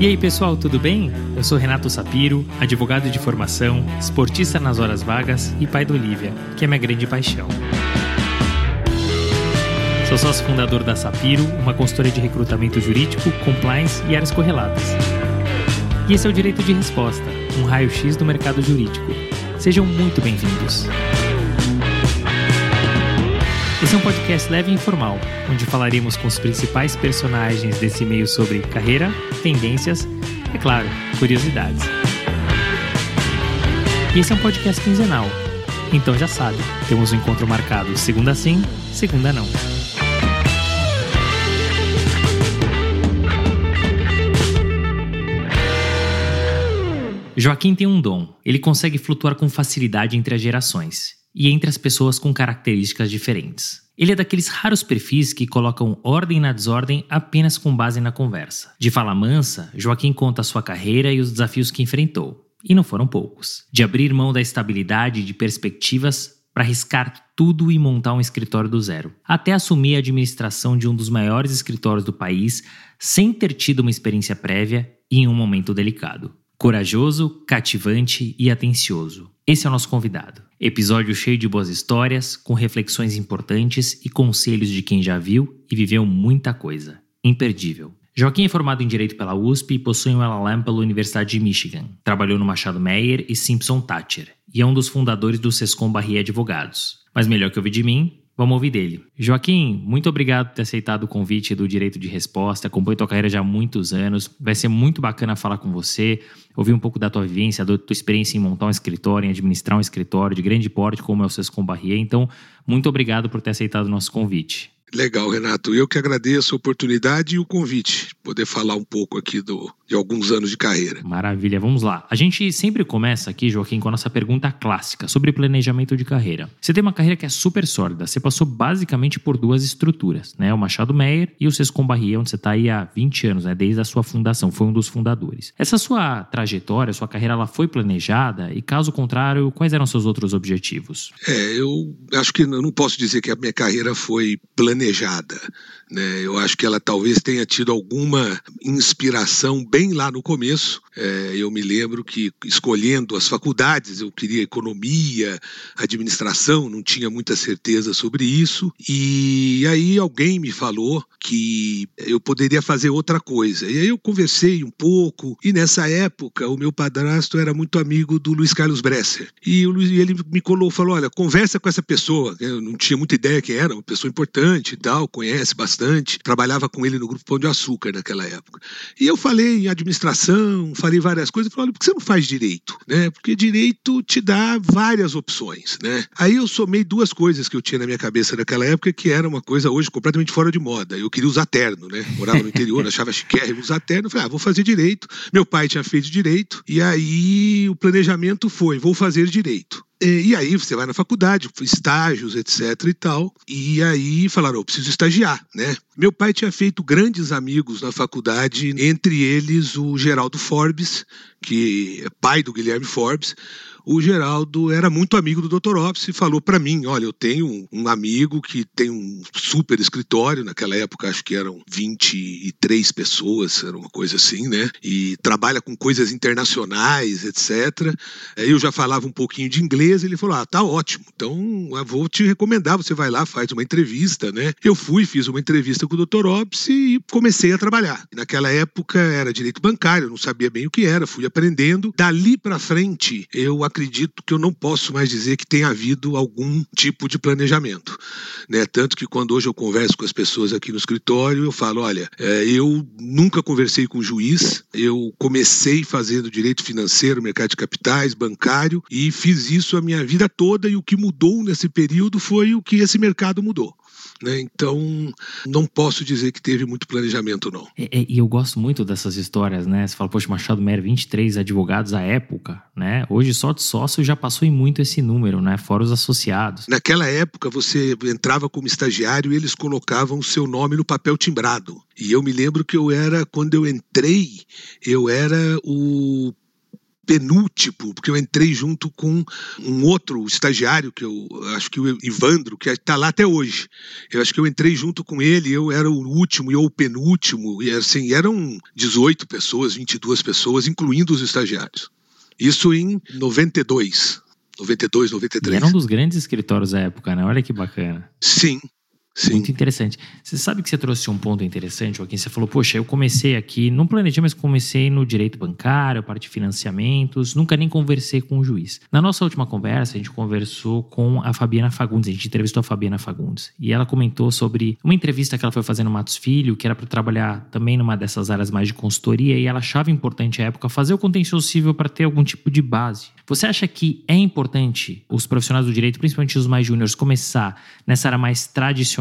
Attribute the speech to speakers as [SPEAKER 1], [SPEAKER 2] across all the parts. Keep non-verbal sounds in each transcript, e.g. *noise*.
[SPEAKER 1] E aí, pessoal, tudo bem? Eu sou Renato Sapiro, advogado de formação, esportista nas horas vagas e pai da Olivia, que é minha grande paixão. Sou sócio fundador da Sapiro, uma consultoria de recrutamento jurídico, compliance e áreas correlatas. E esse é o Direito de Resposta, um raio-x do mercado jurídico. Sejam muito bem-vindos. Esse é um podcast leve e informal, onde falaremos com os principais personagens desse meio sobre carreira, tendências e, é claro, curiosidades. E esse é um podcast quinzenal, então já sabe, temos um encontro marcado segunda sim, segunda não. Joaquim tem um dom. Ele consegue flutuar com facilidade entre as gerações e entre as pessoas com características diferentes. Ele é daqueles raros perfis que colocam ordem na desordem apenas com base na conversa. De fala mansa, Joaquim conta sua carreira e os desafios que enfrentou. E não foram poucos. De abrir mão da estabilidade e de perspectivas para arriscar tudo e montar um escritório do zero, até assumir a administração de um dos maiores escritórios do país sem ter tido uma experiência prévia e em um momento delicado. Corajoso, cativante e atencioso. Esse é o nosso convidado. Episódio cheio de boas histórias, com reflexões importantes e conselhos de quem já viu e viveu muita coisa. Imperdível. Joaquim é formado em Direito pela USP e possui um LLM pela Universidade de Michigan. Trabalhou no Machado Meyer e Simpson Thatcher e é um dos fundadores do Sescom Barrier Advogados. Mas melhor que ouvir de mim, Vamos ouvir dele. Joaquim, muito obrigado por ter aceitado o convite do Direito de Resposta. Acompanho tua carreira já há muitos anos. Vai ser muito bacana falar com você, ouvir um pouco da tua vivência, da tua experiência em montar um escritório, em administrar um escritório de grande porte como é o Sescom Barrier. Então, muito obrigado por ter aceitado o nosso convite.
[SPEAKER 2] Legal, Renato. Eu que agradeço a oportunidade e o convite, poder falar um pouco aqui do, de alguns anos de carreira.
[SPEAKER 1] Maravilha, vamos lá. A gente sempre começa aqui, Joaquim, com a nossa pergunta clássica sobre planejamento de carreira. Você tem uma carreira que é super sólida, você passou basicamente por duas estruturas, né? O Machado Meyer e o Sescom Barrier, onde você está aí há 20 anos, né? Desde a sua fundação, foi um dos fundadores. Essa sua trajetória, sua carreira, ela foi planejada? E caso contrário, quais eram seus outros objetivos?
[SPEAKER 2] É, eu acho que eu não posso dizer que a minha carreira foi planejada planejada. Né? Eu acho que ela talvez tenha tido alguma inspiração bem lá no começo. É, eu me lembro que escolhendo as faculdades, eu queria economia, administração, não tinha muita certeza sobre isso. E aí alguém me falou que eu poderia fazer outra coisa. E aí eu conversei um pouco, e nessa época o meu padrasto era muito amigo do Luiz Carlos Bresser. E ele me colou, falou: olha, conversa com essa pessoa. Eu não tinha muita ideia quem era, uma pessoa importante e tal, conhece bastante trabalhava com ele no Grupo Pão de Açúcar naquela época. E eu falei administração, falei várias coisas, falei, olha, por que você não faz direito? Né? Porque direito te dá várias opções, né? Aí eu somei duas coisas que eu tinha na minha cabeça naquela época, que era uma coisa hoje completamente fora de moda. Eu queria usar terno, né? Morava no interior, *laughs* achava chiquérrimo usar terno, falei, ah, vou fazer direito. Meu pai tinha feito direito, e aí o planejamento foi, vou fazer direito. E aí você vai na faculdade, estágios, etc e tal. E aí falaram, eu preciso estagiar, né? Meu pai tinha feito grandes amigos na faculdade, entre eles o Geraldo Forbes, que é pai do Guilherme Forbes, o Geraldo era muito amigo do Dr. Ops e falou para mim: olha, eu tenho um amigo que tem um super escritório, naquela época acho que eram 23 pessoas, era uma coisa assim, né? E trabalha com coisas internacionais, etc. Eu já falava um pouquinho de inglês, ele falou: ah, tá ótimo, então vou te recomendar, você vai lá, faz uma entrevista, né? Eu fui, fiz uma entrevista com o Dr. Ops e comecei a trabalhar. Naquela época era direito bancário, eu não sabia bem o que era, fui aprendendo. Dali para frente, eu acredito que eu não posso mais dizer que tenha havido algum tipo de planejamento. Né? Tanto que quando hoje eu converso com as pessoas aqui no escritório, eu falo: olha, é, eu nunca conversei com juiz, eu comecei fazendo direito financeiro, mercado de capitais, bancário, e fiz isso a minha vida toda, e o que mudou nesse período foi o que esse mercado mudou. Né? Então, não posso dizer que teve muito planejamento, não.
[SPEAKER 1] E, eu gosto muito dessas histórias, né? Você fala, poxa, Machado Meyer, 23 advogados à época, né? Hoje só de sócio já passou em muito esse número, né? Fora os associados.
[SPEAKER 2] Naquela época, você entrava como estagiário e eles colocavam o seu nome no papel timbrado. E eu me lembro que eu era, quando eu entrei, eu era o penúltimo, porque eu entrei junto com um outro estagiário, que eu acho que o Ivandro, que está lá até hoje. Eu acho que eu entrei junto com ele, eu era o último e eu o penúltimo, e assim, eram 18 pessoas, 22 pessoas, incluindo os estagiários. Isso em 92. 92, 93.
[SPEAKER 1] E era um dos grandes escritórios da época, né? Olha que bacana.
[SPEAKER 2] Sim, Sim.
[SPEAKER 1] Muito interessante. Você sabe que você trouxe um ponto interessante, Joaquim. Você falou, poxa, eu comecei aqui, não planejei, mas comecei no direito bancário, parte de financiamentos, nunca nem conversei com o juiz. Na nossa última conversa, a gente conversou com a Fabiana Fagundes, a gente entrevistou a Fabiana Fagundes. E ela comentou sobre uma entrevista que ela foi fazer no Matos Filho, que era para trabalhar também numa dessas áreas mais de consultoria, e ela achava importante à época fazer o contencioso civil para ter algum tipo de base. Você acha que é importante os profissionais do direito, principalmente os mais júniores, começar nessa área mais tradicional,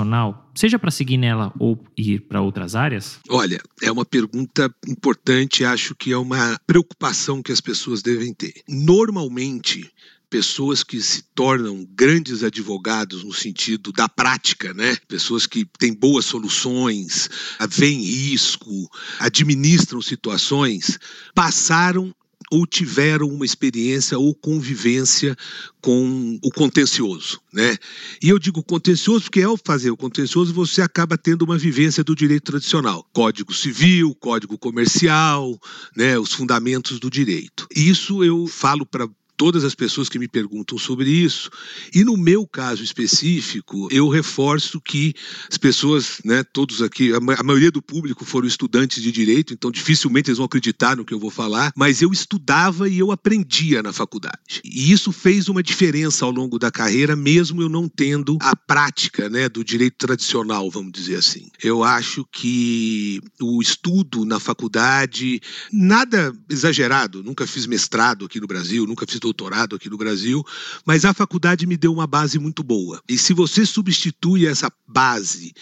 [SPEAKER 1] seja para seguir nela ou ir para outras áreas?
[SPEAKER 2] Olha, é uma pergunta importante, acho que é uma preocupação que as pessoas devem ter. Normalmente, pessoas que se tornam grandes advogados no sentido da prática, né? Pessoas que têm boas soluções, veem risco, administram situações, passaram ou tiveram uma experiência ou convivência com o contencioso, né? E eu digo contencioso porque ao fazer o contencioso você acaba tendo uma vivência do direito tradicional, Código Civil, Código Comercial, né, os fundamentos do direito. Isso eu falo para todas as pessoas que me perguntam sobre isso. E no meu caso específico, eu reforço que as pessoas, né, todos aqui, a, maioria do público foram estudantes de direito, então dificilmente eles vão acreditar no que eu vou falar, mas eu estudava e eu aprendia na faculdade. E isso fez uma diferença ao longo da carreira, mesmo eu não tendo a prática, né, do direito tradicional, vamos dizer assim. Eu acho que o estudo na faculdade, nada exagerado, nunca fiz mestrado aqui no Brasil, nunca fiz doutorado aqui no Brasil, mas a faculdade me deu uma base muito boa. E se você substitui essa base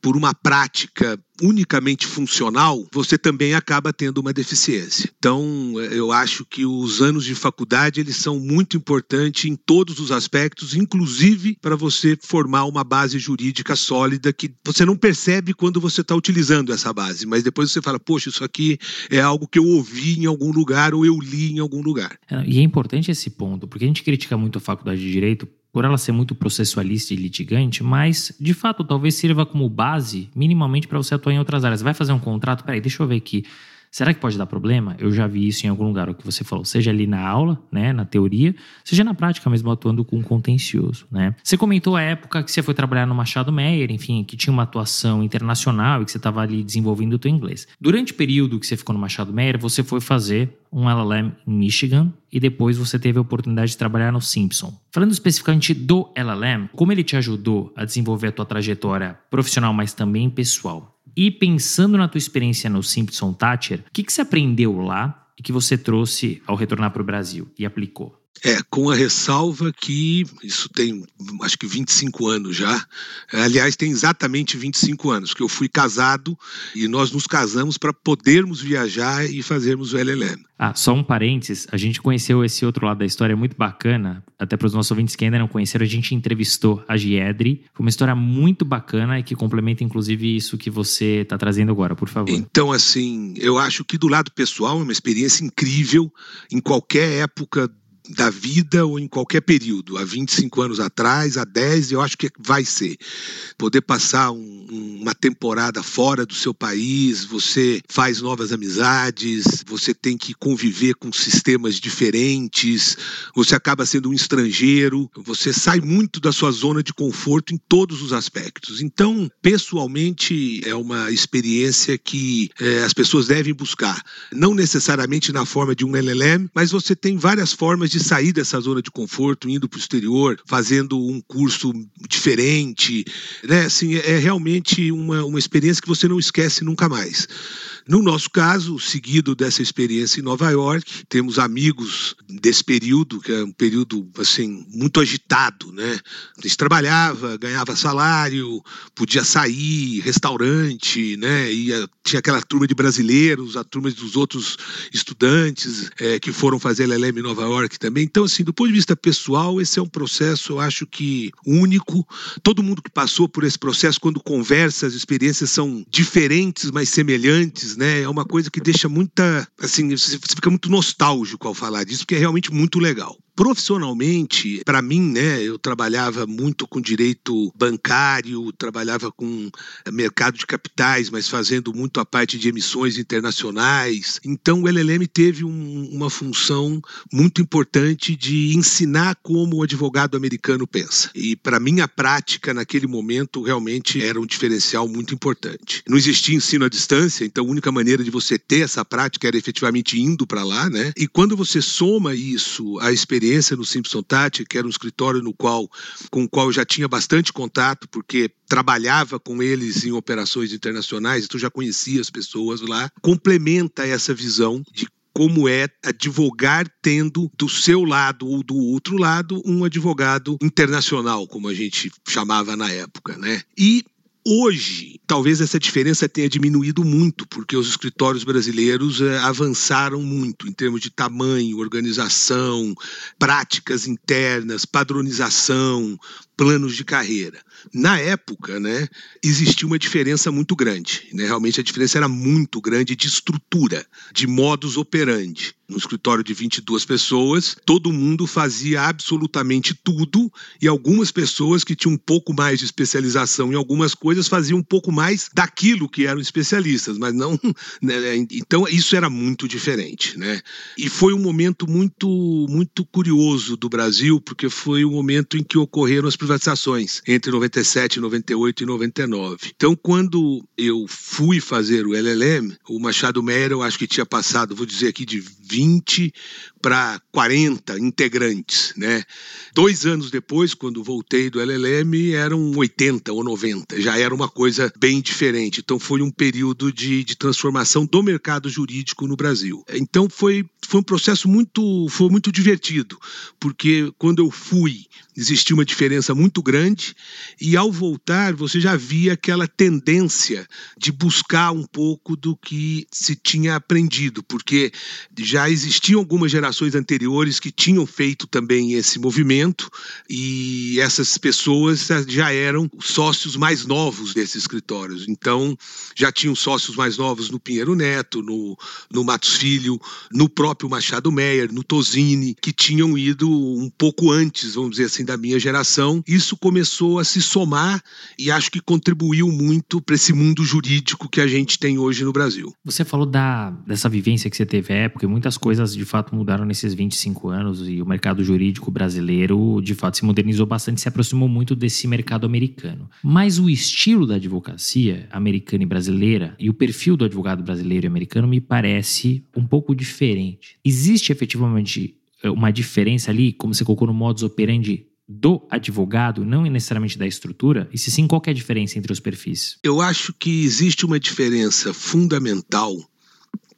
[SPEAKER 2] por uma prática unicamente funcional, você também acaba tendo uma deficiência. Então, eu acho que os anos de faculdade eles são muito importantes em todos os aspectos, inclusive para você formar uma base jurídica sólida que você não percebe quando você está utilizando essa base, mas depois você fala, poxa, isso aqui é algo que eu ouvi em algum lugar ou eu li em algum lugar.
[SPEAKER 1] É, e é importante esse ponto, porque a gente critica muito a faculdade de direito por ela ser muito processualista e litigante, mas de fato talvez sirva como base minimamente para você atuar em outras áreas. Vai fazer um contrato? Peraí, deixa eu ver aqui. Será que pode dar problema? Eu já vi isso em algum lugar, o que você falou, seja ali na aula, né, na teoria, seja na prática mesmo atuando com contencioso, né? Você comentou a época que você foi trabalhar no Machado Meyer, enfim, que tinha uma atuação internacional e que você estava ali desenvolvendo o teu inglês. Durante o período que você ficou no Machado Meyer, você foi fazer um LLM em Michigan e depois você teve a oportunidade de trabalhar no Simpson. Falando especificamente do LLM, como ele te ajudou a desenvolver a tua trajetória profissional, mas também pessoal? E pensando na tua experiência no Simpson Thatcher, o que, que você aprendeu lá e que você trouxe ao retornar para o Brasil e aplicou?
[SPEAKER 2] É, com a ressalva que isso tem acho que 25 anos já. Aliás, tem exatamente 25 anos que eu fui casado e nós nos casamos para podermos viajar e fazermos o LLM.
[SPEAKER 1] Ah, só um parênteses, a gente conheceu esse outro lado da história muito bacana, até para os nossos ouvintes que ainda não conheceram, a gente entrevistou a Giedre, foi uma história muito bacana e que complementa inclusive isso que você está trazendo agora, por favor.
[SPEAKER 2] Então, assim, eu acho que do lado pessoal é uma experiência incrível em qualquer época da vida ou em qualquer período, há 25 anos atrás, há 10, eu acho que vai ser. Poder passar um, uma temporada fora do seu país, você faz novas amizades, você tem que conviver com sistemas diferentes, você acaba sendo um estrangeiro, você sai muito da sua zona de conforto em todos os aspectos. Então, pessoalmente, é uma experiência que é, as pessoas devem buscar. Não necessariamente na forma de um LLM, mas você tem várias formas de de sair dessa zona de conforto, indo para o exterior, fazendo um curso diferente, né? Assim, é realmente uma, uma experiência que você não esquece nunca mais. No nosso caso, seguido dessa experiência em Nova York, temos amigos desse período, que é um período assim muito agitado, né? A gente trabalhava, ganhava salário, podia sair, restaurante, né? E tinha aquela turma de brasileiros, a turma dos outros estudantes é, que foram fazer LLM em Nova York também. Então, assim, do ponto de vista pessoal, esse é um processo, eu acho que único. Todo mundo que passou por esse processo, quando conversa, as experiências são diferentes, mas semelhantes, né? É uma coisa que deixa muita, assim, você fica muito nostálgico ao falar disso, porque é realmente muito legal. Profissionalmente, para mim, né, eu trabalhava muito com direito bancário, trabalhava com mercado de capitais, mas fazendo muito a parte de emissões internacionais. Então, o LLM teve um, uma função muito importante de ensinar como o advogado americano pensa. E para mim, a prática naquele momento realmente era um diferencial muito importante. Não existia ensino à distância, então a única maneira de você ter essa prática era efetivamente indo para lá, né? E quando você soma isso à experiência experiência no Simpson Tati, que era um escritório no qual, com o qual eu já tinha bastante contato, porque trabalhava com eles em operações internacionais, então já conhecia as pessoas lá, complementa essa visão de como é advogar tendo do seu lado ou do outro lado um advogado internacional, como a gente chamava na época, né? E Hoje, talvez essa diferença tenha diminuído muito, porque os escritórios brasileiros é, avançaram muito em termos de tamanho, organização, práticas internas, padronização, planos de carreira. Na época, né, existia uma diferença muito grande. Né? Realmente a diferença era muito grande de estrutura, de modus operandi. No escritório de 22 pessoas, todo mundo fazia absolutamente tudo e algumas pessoas que tinham um pouco mais de especialização em algumas coisas faziam um pouco mais daquilo que eram especialistas, mas não. *laughs* Né? Então isso era muito diferente, né? E foi um momento muito muito curioso do Brasil, porque foi o um momento em que ocorreram as privatizações entre 97, 98 e 99. Então, quando eu fui fazer o LLM, o Machado Meyer, eu acho que tinha passado, vou dizer aqui, de 20 para 40 integrantes, né? Dois anos depois, quando voltei do LLM, eram 80 ou 90, já era uma coisa bem diferente. Então foi um período de, de transformação do mercado jurídico no Brasil. Então foi, foi um processo muito, foi muito divertido, porque quando eu fui existia uma diferença muito grande e ao voltar você já via aquela tendência de buscar um pouco do que se tinha aprendido, porque já existiam algumas gerações anteriores que tinham feito também esse movimento e essas pessoas já eram sócios mais novos desses escritórios. Então já tinham sócios mais novos no Pinheiro Neto, no, no Matos Filho, no próprio Machado Meyer, no Tosini, que tinham ido um pouco antes, vamos dizer assim, da minha geração, isso começou a se somar e acho que contribuiu muito para esse mundo jurídico que a gente tem hoje no Brasil.
[SPEAKER 1] Você falou da, dessa vivência que você teve à época e muitas coisas de fato mudaram nesses 25 anos e o mercado jurídico brasileiro de fato se modernizou bastante, se aproximou muito desse mercado americano. Mas o estilo da advocacia americana e brasileira e o perfil do advogado brasileiro e americano me parece um pouco diferente. Existe efetivamente eh, uma diferença ali, como você colocou no modus operandi do advogado, não necessariamente da estrutura? E se sim, qual é a diferença entre os perfis?
[SPEAKER 2] Eu acho que existe uma diferença fundamental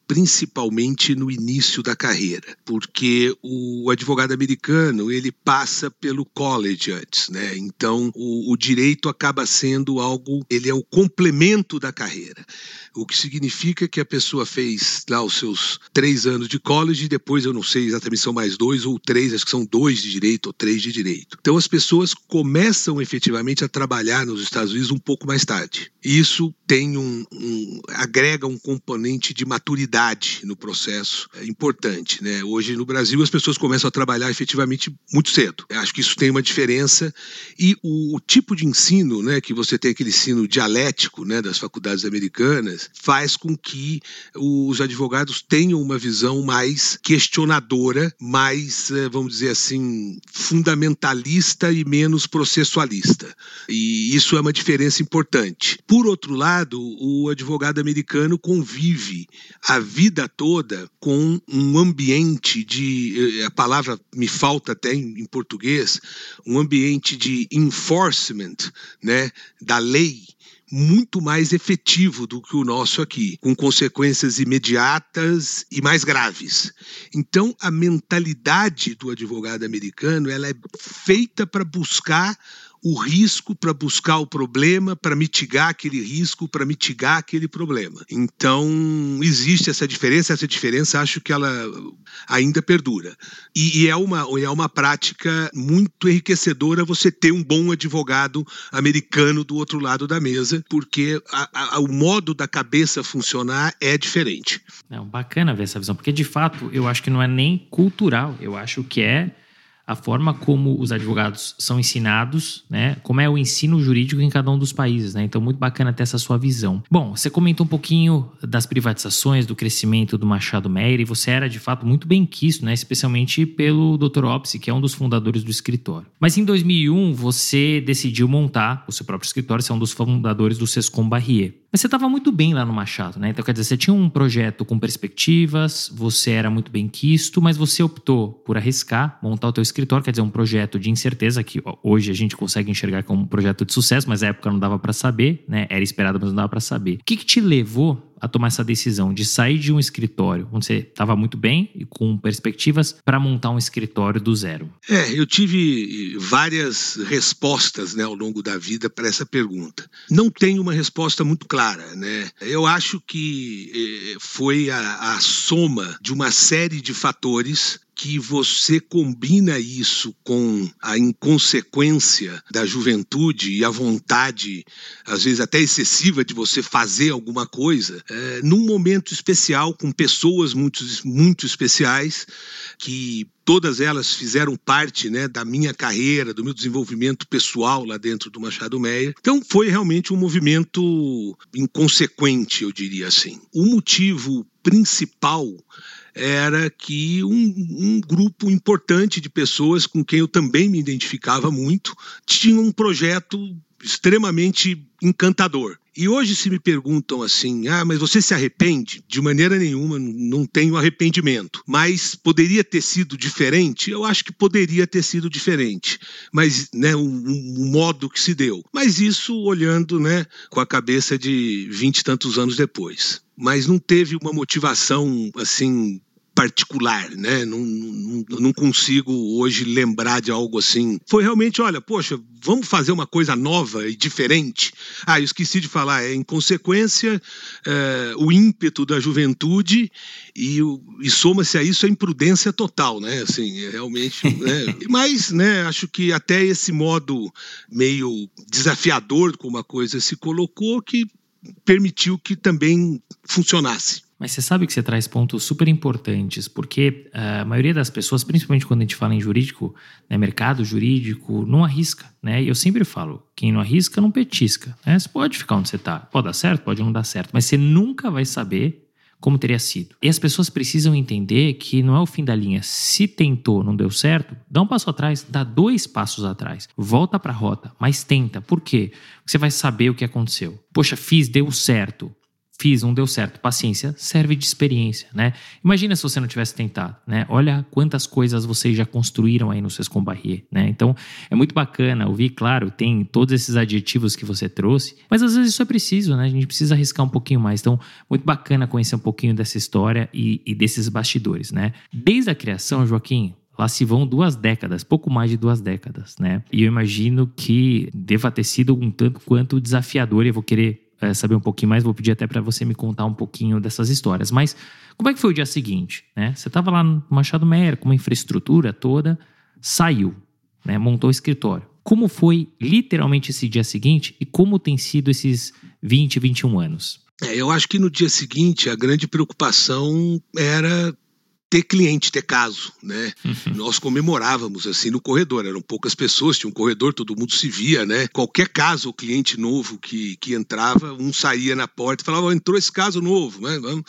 [SPEAKER 2] principalmente no início da carreira, porque o advogado americano ele passa pelo college antes, né? Então o, o direito acaba sendo algo, ele é o complemento da carreira o que significa que a pessoa fez lá os seus três anos de college e depois eu não sei exatamente são mais dois ou três, acho que são dois de direito ou três de direito. Então as pessoas começam efetivamente a trabalhar nos Estados Unidos um pouco mais tarde. Isso tem um, um agrega um componente de maturidade no processo é importante, né? Hoje no Brasil as pessoas começam a trabalhar efetivamente muito cedo. Eu acho que isso tem uma diferença e o, o tipo de ensino, né, que você tem aquele ensino dialético, né, das faculdades americanas faz com que os advogados tenham uma visão mais questionadora, mais, eh, vamos dizer assim, fundamentalista e menos processualista. E isso é uma diferença importante. Por outro lado, o advogado americano convive a vida toda com um ambiente de. Eh, a palavra me falta até em, português, um ambiente de enforcement né, da lei muito mais efetivo do que o nosso aqui, com consequências imediatas e mais graves. Então, a mentalidade do advogado americano ela é feita para buscar o risco para buscar o problema, para mitigar aquele risco, para mitigar aquele problema. Então, existe essa diferença, essa diferença acho que ela ainda perdura. E, e é, uma, é uma prática muito enriquecedora você ter um bom advogado americano do outro lado da mesa, porque a, a, o modo da cabeça funcionar é diferente.
[SPEAKER 1] É bacana ver essa visão, porque de fato eu acho que não é nem cultural, eu acho que é a forma como os advogados são ensinados, né? Como é o ensino jurídico em cada um dos países, né? Então, muito bacana ter essa sua visão. Bom, você comentou um pouquinho das privatizações, do crescimento do Machado Meyer, e você era de fato muito bem quisto, né? Especialmente pelo Dr. Opsi, que é um dos fundadores do escritório. Mas em 2001, você decidiu montar o seu próprio escritório, você é um dos fundadores do Sescom Barrier. Mas você estava muito bem lá no Machado, né? Então, quer dizer, você tinha um projeto com perspectivas, você era muito bem quisto, mas você optou por arriscar, montar o teu escritório, quer dizer, um projeto de incerteza que hoje a gente consegue enxergar como um projeto de sucesso, mas na época não dava para saber, né? Era esperado, mas não dava para saber. O que, que te levou a tomar essa decisão de sair de um escritório onde você estava muito bem e com perspectivas para montar um escritório do zero?
[SPEAKER 2] É, eu tive várias respostas né, ao longo da vida para essa pergunta. Não tem uma resposta muito clara. Né? Eu acho que eh, foi a, a soma de uma série de fatores que você combina isso com a inconsequência da juventude e a vontade, às vezes até excessiva, de você fazer alguma coisa, é, num momento especial, com pessoas muito, muito especiais, que todas elas fizeram parte né, da minha carreira, do meu desenvolvimento pessoal lá dentro do Machado Meia. Então foi realmente um movimento inconsequente, eu diria assim. O motivo principal era que um, um, grupo importante de pessoas com quem eu também me identificava muito tinha um projeto extremamente encantador. E hoje se me perguntam assim: "Ah, mas você se arrepende?" De maneira nenhuma, não tenho arrependimento. Mas poderia ter sido diferente? Eu acho que poderia ter sido diferente. Mas, né, o, modo que se deu. Mas isso olhando, né, com a cabeça de vinte e tantos anos depois. Mas não teve uma motivação assim particular, né? Não, não, não, consigo hoje lembrar de algo assim. Foi realmente, olha, poxa, vamos fazer uma coisa nova e diferente. Ah, eu esqueci de falar, é em consequência é, o ímpeto da juventude e, e soma-se a isso a imprudência total, né? Assim, é realmente. né? *laughs* Mas, né? Acho que até esse modo meio desafiador como a coisa se colocou que permitiu que também funcionasse.
[SPEAKER 1] Mas você sabe que você traz pontos super importantes, porque a maioria das pessoas, principalmente quando a gente fala em jurídico, né, mercado jurídico, não arrisca, né? E eu sempre falo, quem não arrisca não petisca, né? Você pode ficar onde você está, pode dar certo, pode não dar certo, mas você nunca vai saber como teria sido. E as pessoas precisam entender que não é o fim da linha. Se tentou, não deu certo, dá um passo atrás, dá dois passos atrás, volta para a rota, mas tenta. Por quê? Você vai saber o que aconteceu. Poxa, fiz, deu certo fiz, não deu certo. Paciência serve de experiência, né? Imagina se você não tivesse tentado, né? Olha quantas coisas vocês já construíram aí no Sescom Barrier, né? Então, é muito bacana ouvir, claro, tem todos esses adjetivos que você trouxe, mas às vezes isso é preciso, né? A gente precisa arriscar um pouquinho mais. Então, muito bacana conhecer um pouquinho dessa história e, e desses bastidores, né? Desde a criação, Joaquim, Lá se vão duas décadas, pouco mais de duas décadas, né? E eu imagino que deva ter sido um tanto quanto desafiador, e eu vou querer é, saber um pouquinho mais, vou pedir até para você me contar um pouquinho dessas histórias. Mas como é que foi o dia seguinte? Né? Você estava lá no Machado Meyer com uma infraestrutura toda, saiu, né? montou o escritório. Como foi literalmente esse dia seguinte e como tem sido esses 20, 21 anos?
[SPEAKER 2] É, eu acho que no dia seguinte a grande preocupação era ter cliente, ter caso, né? Uhum. Nós comemorávamos assim no corredor, eram poucas pessoas, tinha um corredor, todo mundo se via, né? Qualquer caso, o cliente novo que, que entrava, um saía na porta e falava, oh, entrou esse caso novo, né? Vamos,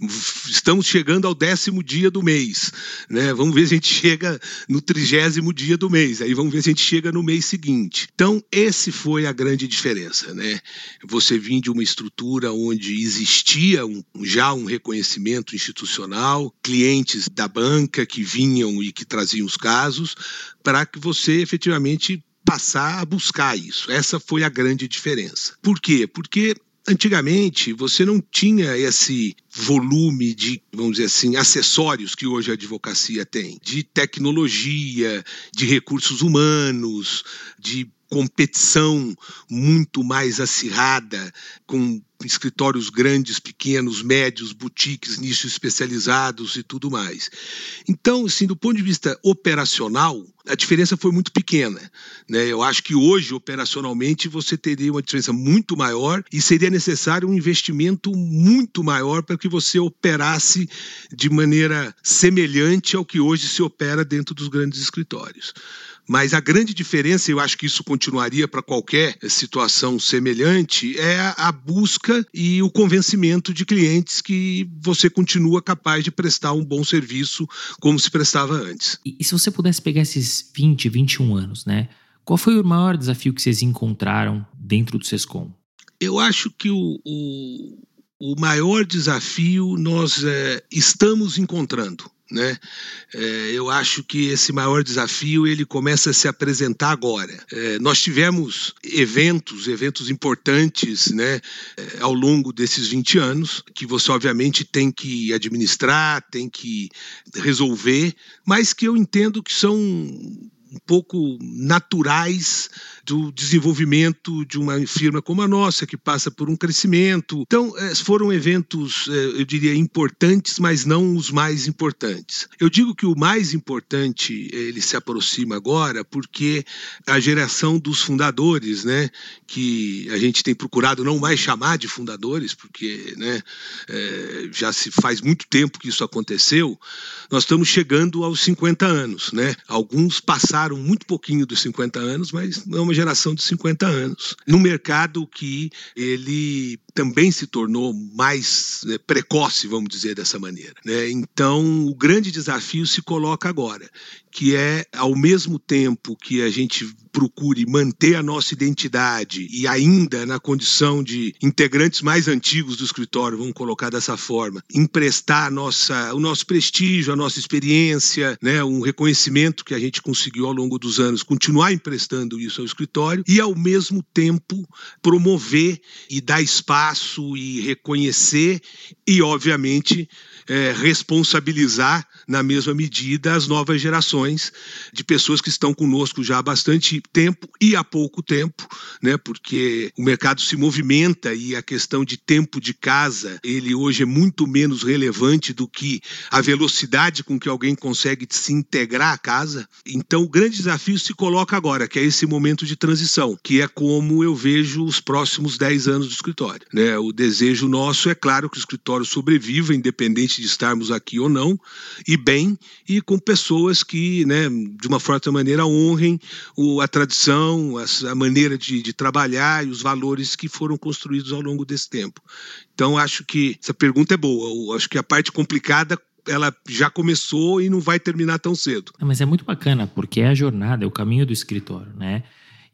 [SPEAKER 2] estamos chegando ao décimo dia do mês, né? Vamos ver se a gente chega no trigésimo dia do mês, aí vamos ver se a gente chega no mês seguinte. Então, esse foi a grande diferença, né? Você vinha de uma estrutura onde existia um, já um reconhecimento institucional, clientes da banca que vinham e que traziam os casos, para que você efetivamente passar a buscar isso. Essa foi a grande diferença. Por quê? Porque Antigamente, você não tinha esse volume de, vamos dizer assim, acessórios que hoje a advocacia tem, de tecnologia, de recursos humanos, de competição muito mais acirrada, com escritórios grandes, pequenos, médios, boutiques, nichos especializados e tudo mais. Então, assim, do ponto de vista operacional, a diferença foi muito pequena. Né? Eu acho que hoje, operacionalmente, você teria uma diferença muito maior e seria necessário um investimento muito maior para que você operasse de maneira semelhante ao que hoje se opera dentro dos grandes escritórios. Mas a grande diferença, eu acho que isso continuaria para qualquer situação semelhante, é a busca e o convencimento de clientes que você continua capaz de prestar um bom serviço como se prestava antes.
[SPEAKER 1] E, e se você pudesse pegar esses 20, 21 anos, né? Qual foi o maior desafio que vocês encontraram dentro do Sescom?
[SPEAKER 2] Eu acho que o, o, o maior desafio nós é, estamos encontrando né? É, eu acho que esse maior desafio ele começa a se apresentar agora. É, nós tivemos eventos, eventos importantes, né, é, ao longo desses 20 anos, que você obviamente tem que administrar, tem que resolver, mas que eu entendo que são um pouco naturais do desenvolvimento de uma firma como a nossa, que passa por um crescimento. Então, eh, foram eventos, eh, eu diria, importantes, mas não os mais importantes. Eu digo que o mais importante ele se aproxima agora porque a geração dos fundadores, né, que a gente tem procurado não mais chamar de fundadores, porque né, é, já se faz muito tempo que isso aconteceu, nós estamos chegando aos 50 anos. Né? Alguns passaram muito pouquinho dos 50 anos, mas é uma geração de 50 anos. No mercado que ele também se tornou mais né, precoce, vamos dizer dessa maneira. Né? Então, o grande desafio se coloca agora, que é, ao mesmo tempo que a gente procure manter a nossa identidade e ainda na condição de integrantes mais antigos do escritório, vamos colocar dessa forma, emprestar nossa, o nosso prestígio, a nossa experiência, né, um reconhecimento que a gente conseguiu ao longo dos anos, continuar emprestando isso ao escritório e ao mesmo tempo promover e dar espaço e reconhecer e obviamente é, responsabilizar na mesma medida as novas gerações de pessoas que estão conosco já há bastante tempo e há pouco tempo, né? Porque o mercado se movimenta e a questão de tempo de casa, ele hoje é muito menos relevante do que a velocidade com que alguém consegue se integrar à casa. Então o grande desafio se coloca agora, que é esse momento de transição, que é como eu vejo os próximos 10 anos do escritório, né? O desejo nosso é claro que o escritório sobreviva independente de estarmos aqui ou não, e bem, e com pessoas que, né, de uma forma maneira honrem o, a tradição, a, a maneira de, de, trabalhar e os valores que foram construídos ao longo desse tempo. Então, acho que essa pergunta é boa. Eu acho que a parte complicada ela já começou e não vai terminar tão cedo.
[SPEAKER 1] Mas é muito bacana, porque é a jornada, é o caminho do escritório, né?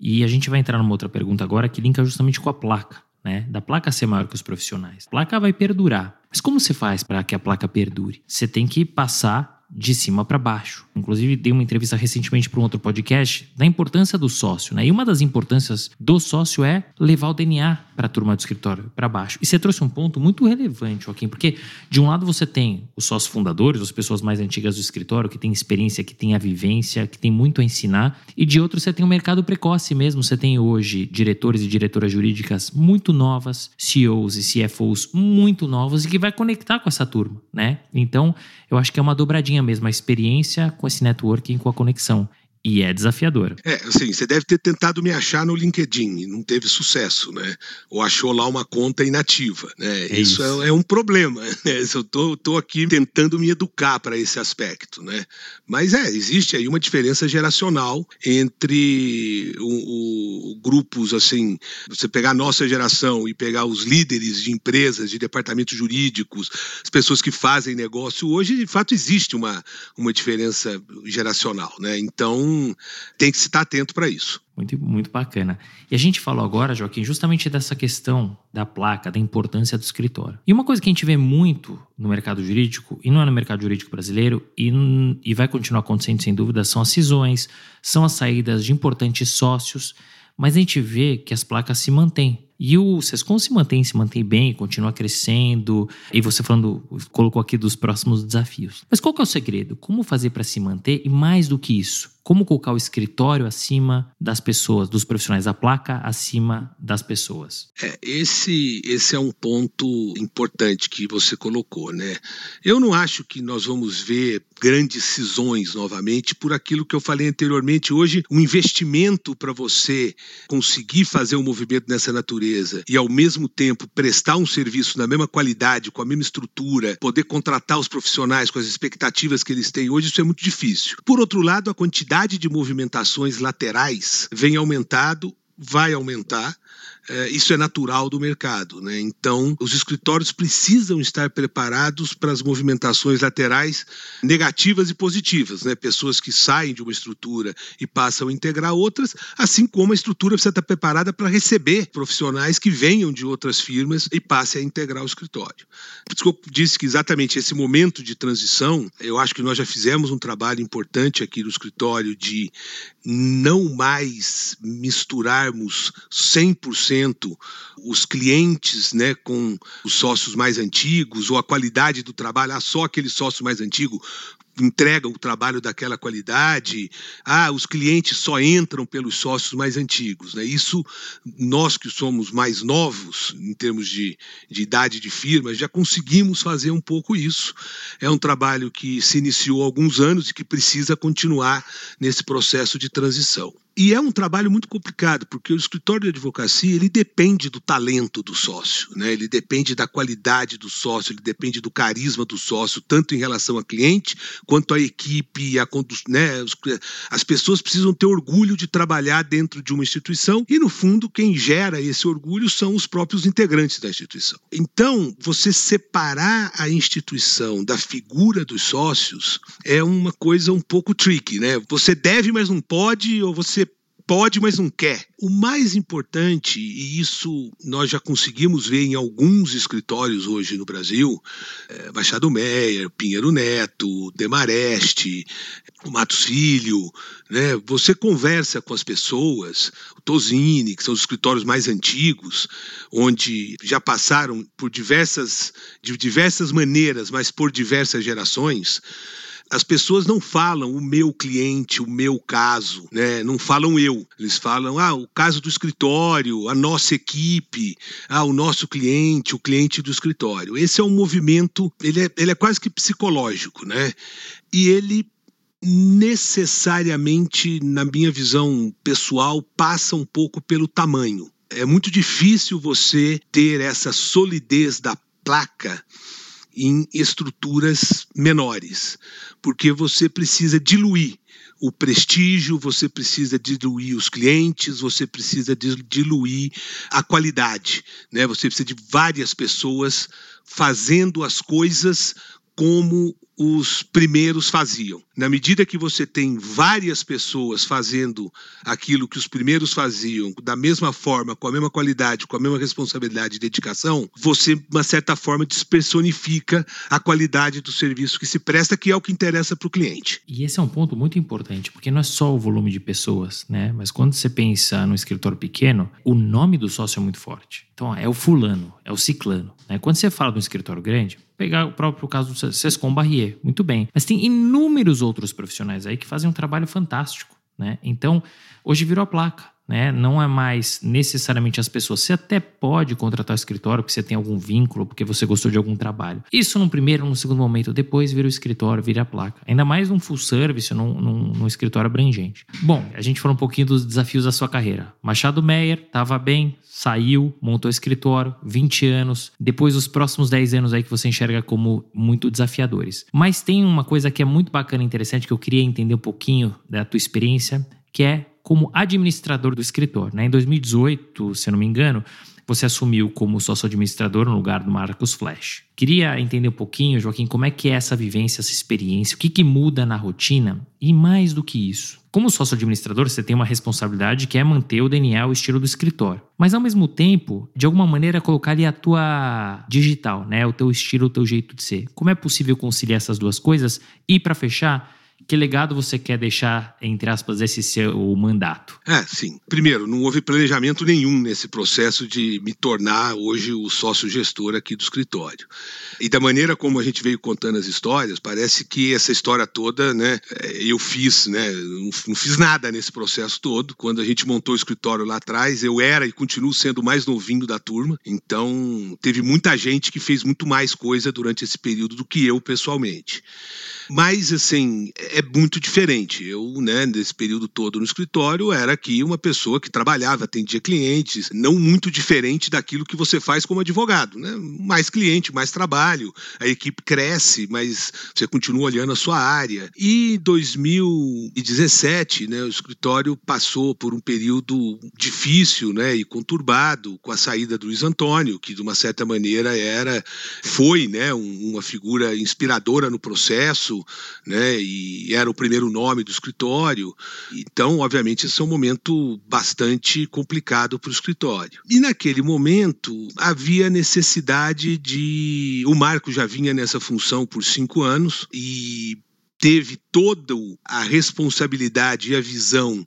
[SPEAKER 1] E a gente vai entrar numa outra pergunta agora que linka justamente com a placa, né? Da placa ser maior que os profissionais. A placa vai perdurar. Mas como você faz para que a placa perdure? Você tem que passar de cima para baixo. Inclusive, dei uma entrevista recentemente para um outro podcast da importância do sócio, né? E uma das importâncias do sócio é levar o DNA para a turma do escritório para baixo. E você trouxe um ponto muito relevante, Joaquim, porque de um lado você tem os sócios fundadores, as pessoas mais antigas do escritório, que têm experiência, que têm a vivência, que têm muito a ensinar, e de outro você tem o um mercado precoce mesmo. Você tem hoje diretores e diretoras jurídicas muito novas, CEOs e CFOs muito novos e que vai conectar com essa turma, né? Então, eu acho que é uma dobradinha mesmo, a experiência com esse networking, com a conexão. E é desafiador.
[SPEAKER 2] É, assim, você deve ter tentado me achar no LinkedIn e não teve sucesso, né? Ou achou lá uma conta inativa, né? É isso, isso. É, é, um problema, *laughs* né? Eu tô, tô aqui tentando me educar para esse aspecto, né? Mas é, existe aí uma diferença geracional entre o, o, grupos, assim, você pegar a nossa geração e pegar os líderes de empresas, de departamentos jurídicos, as pessoas que fazem negócio hoje, de fato existe uma, uma diferença geracional, né? Então, tem que se estar atento para isso.
[SPEAKER 1] Muito, muito bacana. E a gente falou agora, Joaquim, justamente dessa questão da placa, da importância do escritório. E uma coisa que a gente vê muito no mercado jurídico, e não é no mercado jurídico brasileiro, e, e vai continuar acontecendo sem dúvida, são as cisões, são as saídas de importantes sócios, mas a gente vê que as placas se mantêm. E o Sescom se mantém, se mantém bem, continua crescendo. E você falando, colocou aqui dos próximos desafios. Mas qual que é o segredo? Como fazer para se manter? E mais do que isso, Como colocar o escritório acima das pessoas, dos profissionais, a placa acima das pessoas?
[SPEAKER 2] É, esse, esse é um ponto importante que você colocou, né? Eu não acho que nós vamos ver grandes cisões novamente por aquilo que eu falei anteriormente. Hoje, um investimento para você conseguir fazer um movimento nessa natureza e, ao mesmo tempo, prestar um serviço na mesma qualidade, com a mesma estrutura, poder contratar os profissionais com as expectativas que eles têm hoje, isso é muito difícil. Por outro lado, a quantidade de movimentações laterais vem aumentado vai aumentar é, isso é natural do mercado. Né? Então, os escritórios precisam estar preparados para as movimentações laterais negativas e positivas. Né? Pessoas que saem de uma estrutura e passam a integrar outras, assim como a estrutura precisa estar preparada para receber profissionais que venham de outras firmas e passem a integrar o escritório. Eu disse que exatamente esse momento de transição, eu acho que nós já fizemos um trabalho importante aqui no escritório de não mais misturarmos 100% os clientes né, com os sócios mais antigos ou a qualidade do trabalho, ah, só aquele sócio mais antigo entrega o trabalho daquela qualidade. Ah, os clientes só entram pelos sócios mais antigos. Né? Isso, nós que somos mais novos, em termos de, de idade de firma, já conseguimos fazer um pouco isso. É um trabalho que se iniciou há alguns anos e que precisa continuar nesse processo de transição. E é um trabalho muito complicado, porque o escritório de advocacia ele depende do talento do sócio, né? ele depende da qualidade do sócio, ele depende do carisma do sócio, tanto em relação a cliente quanto à equipe, a né? as pessoas precisam ter orgulho de trabalhar dentro de uma instituição e, no fundo, quem gera esse orgulho são os próprios integrantes da instituição. Então, você separar a instituição da figura dos sócios é uma coisa um pouco tricky, né? Você deve, mas não pode, ou você pode, mas não quer. O mais importante, e isso nós já conseguimos ver em alguns escritórios hoje no Brasil, é Machado Meyer, Pinheiro Neto, Demareste, Matos Filho, né? Você conversa com as pessoas, o Tosini, que são os escritórios mais antigos, onde já passaram por diversas, de diversas maneiras, mas por diversas gerações as pessoas não falam o meu cliente, o meu caso, né? Não falam eu. Eles falam ah, o caso do escritório, a nossa equipe, ah, o nosso cliente, o cliente do escritório. Esse é um movimento, ele é, ele é quase que psicológico, né? E ele necessariamente, na minha visão pessoal, passa um pouco pelo tamanho. É muito difícil você ter essa solidez da placa em estruturas menores, porque você precisa diluir o prestígio, você precisa diluir os clientes, você precisa diluir a qualidade, né? Você precisa de várias pessoas fazendo as coisas como os primeiros faziam. Na medida que você tem várias pessoas fazendo aquilo que os primeiros faziam, da mesma forma, com a mesma qualidade, com a mesma responsabilidade e dedicação, você, de uma certa forma, despersonifica a qualidade do serviço que se presta, que é o que interessa para o cliente.
[SPEAKER 1] E esse é um ponto muito importante, porque não é só o volume de pessoas, né? Mas quando você pensa no escritório pequeno, o nome do sócio é muito forte. Então, é o fulano, é o ciclano. Né? Quando você fala de um escritório grande, pegar o próprio caso do Sescom Barrier, muito bem. Mas tem inúmeros outros profissionais aí que fazem um trabalho fantástico, né? Então, hoje virou a placa né? Não é mais necessariamente as pessoas. Você até pode contratar o escritório porque você tem algum vínculo, porque você gostou de algum trabalho. Isso num primeiro, num segundo momento, depois vira o escritório, vira a placa. Ainda mais num full service, num, num, num escritório abrangente. Bom, a gente falou um pouquinho dos desafios da sua carreira. Machado Meyer estava bem, saiu, montou escritório, 20 anos. Depois, os próximos 10 anos aí que você enxerga como muito desafiadores. Mas tem uma coisa que é muito bacana e interessante que eu queria entender um pouquinho da tua experiência, que é como administrador do escritório. Né? Em 2018, se eu não me engano, você assumiu como sócio-administrador no lugar do Marcos Flash. Queria entender um pouquinho, Joaquim, como é que é essa vivência, essa experiência, o que, que muda na rotina e mais do que isso. Como sócio-administrador, você tem uma responsabilidade que é manter o DNA, o estilo do escritório. Mas ao mesmo tempo, de alguma maneira, colocar ali a tua digital, né? o teu estilo, o teu jeito de ser. Como é possível conciliar essas duas coisas? E para fechar, Que legado você quer deixar, entre aspas, esse seu mandato?
[SPEAKER 2] É, sim. Primeiro, não houve planejamento nenhum nesse processo de me tornar hoje o sócio gestor aqui do escritório. E da maneira como a gente veio contando as histórias, parece que essa história toda, né, é, eu fiz, né, não fiz nada nesse processo todo. Quando a gente montou o escritório lá atrás, eu era e continuo sendo o mais novinho da turma. Então, teve muita gente que fez muito mais coisa durante esse período do que eu pessoalmente. Mas, assim, é muito diferente. Eu, né, nesse período todo no escritório, era aqui uma pessoa que trabalhava, atendia clientes, não muito diferente daquilo que você faz como advogado, né? Mais cliente, mais trabalho, a equipe cresce, mas você continua olhando a sua área. E em 2017, né, o escritório passou por um período difícil, né, e conturbado com a saída do Luiz Antônio, que de uma certa maneira era foi, né, uma figura inspiradora no processo, né? E era o primeiro nome do escritório. Então, obviamente, esse é um momento bastante complicado para o escritório. E naquele momento havia necessidade de. O Marco já vinha nessa função por cinco anos e teve toda a responsabilidade e a visão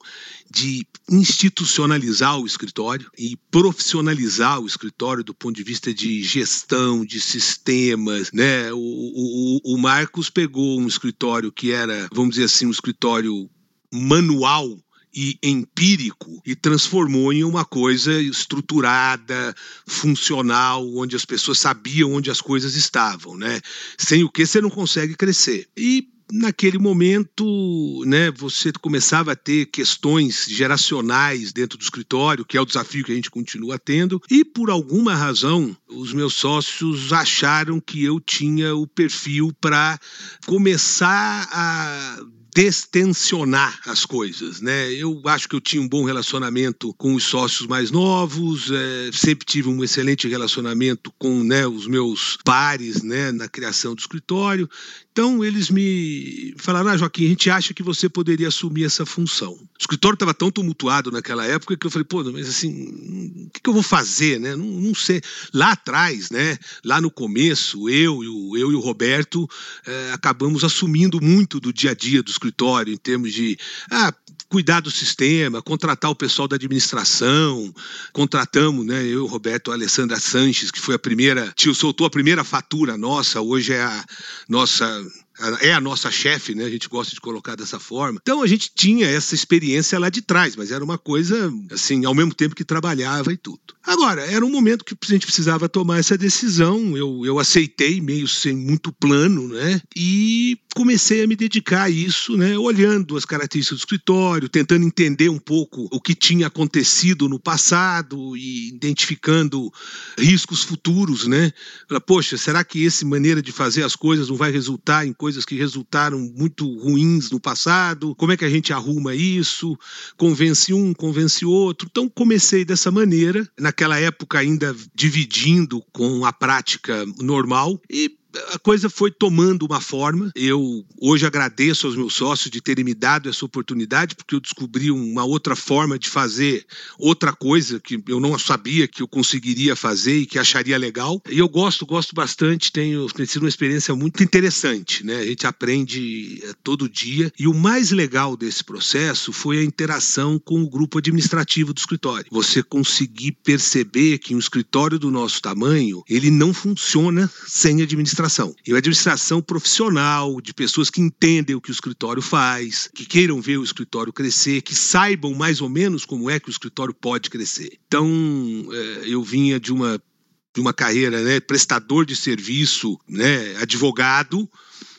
[SPEAKER 2] de institucionalizar o escritório e profissionalizar o escritório do ponto de vista de gestão, de sistemas, né? O, o, o Marcos pegou um escritório que era, vamos dizer assim, um escritório manual e empírico e transformou em uma coisa estruturada, funcional, onde as pessoas sabiam onde as coisas estavam, né? Sem o que você não consegue crescer. E naquele momento, né, você começava a ter questões geracionais dentro do escritório, que é o desafio que a gente continua tendo, e por alguma razão, os meus sócios acharam que eu tinha o perfil para começar a destensionar as coisas, né? Eu acho que eu tinha um bom relacionamento com os sócios mais novos, é, sempre tive um excelente relacionamento com né, os meus pares, né, na criação do escritório. Então eles me falaram, ah, Joaquim, a gente acha que você poderia assumir essa função. O escritório estava tão tumultuado naquela época que eu falei, pô, mas assim, o que, que eu vou fazer, né? Não, não, sei. Lá atrás, né? Lá no começo, eu e o, eu e o Roberto é, acabamos assumindo muito do dia a dia do escritório em termos de ah, cuidar do sistema, contratar o pessoal da administração, contratamos, né? Eu Roberto, a Alessandra Sanches, que foi a primeira, tio soltou a primeira fatura nossa, hoje é a nossa é a nossa chefe, né? A gente gosta de colocar dessa forma. Então a gente tinha essa experiência lá de trás, mas era uma coisa assim, ao mesmo tempo que trabalhava e tudo. Agora, era um momento que a gente precisava tomar essa decisão. Eu, eu aceitei, meio sem muito plano, né? E comecei a me dedicar a isso, né? Olhando as características do escritório, tentando entender um pouco o que tinha acontecido no passado e identificando riscos futuros, né? Poxa, será que essa maneira de fazer as coisas não vai resultar em coisas que resultaram muito ruins no passado, como é que a gente arruma isso, convence um, convence outro. Então comecei dessa maneira, naquela época ainda dividindo com a prática normal e a coisa foi tomando uma forma. Eu hoje agradeço aos meus sócios de terem me dado essa oportunidade, porque eu descobri uma outra forma de fazer outra coisa que eu não sabia que eu conseguiria fazer e que acharia legal. E eu gosto, gosto bastante, tenho, tem sido uma experiência muito interessante, né? A gente aprende é, todo dia. E o mais legal desse processo foi a interação com o grupo administrativo do escritório. Você conseguir perceber que um escritório do nosso tamanho, ele não funciona sem administração administração. E uma administração profissional, de pessoas que entendem o que o escritório faz, que queiram ver o escritório crescer, que saibam mais ou menos como é que o escritório pode crescer. Então, é, eu vinha de uma, de uma carreira, né, prestador de serviço, né, advogado,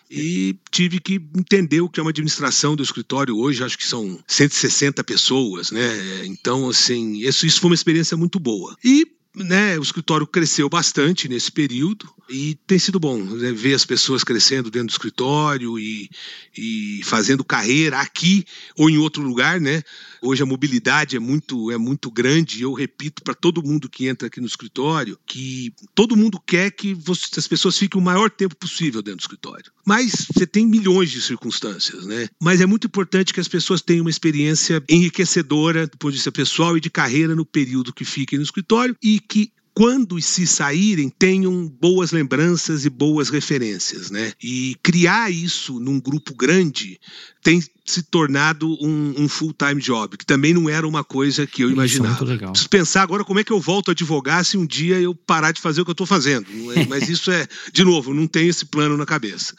[SPEAKER 2] e tive que entender o que é uma administração do escritório hoje, acho que são 160 pessoas, né? Então, assim, isso, isso foi uma experiência muito boa. E né, o escritório cresceu bastante nesse período e tem sido bom né, ver as pessoas crescendo dentro do escritório e, e fazendo carreira aqui ou em outro lugar, né? Hoje a mobilidade é muito, é muito grande eu repito para todo mundo que entra aqui no escritório que todo mundo quer que você, as pessoas fiquem o maior tempo possível dentro do escritório. Mas você tem milhões de circunstâncias, né? Mas é muito importante que as pessoas tenham uma experiência enriquecedora do ponto de vista pessoal e de carreira no período que fiquem no escritório e que quando se saírem, tenham boas lembranças e boas referências, né? E criar isso num grupo grande tem se tornado um, um full-time job, que também não era uma coisa que eu Isso é imaginava. É legal. Preciso pensar agora como é que eu volto a advogar se um dia eu parar de fazer o que eu estou fazendo. É, mas isso é, de novo, não tenho esse plano na cabeça.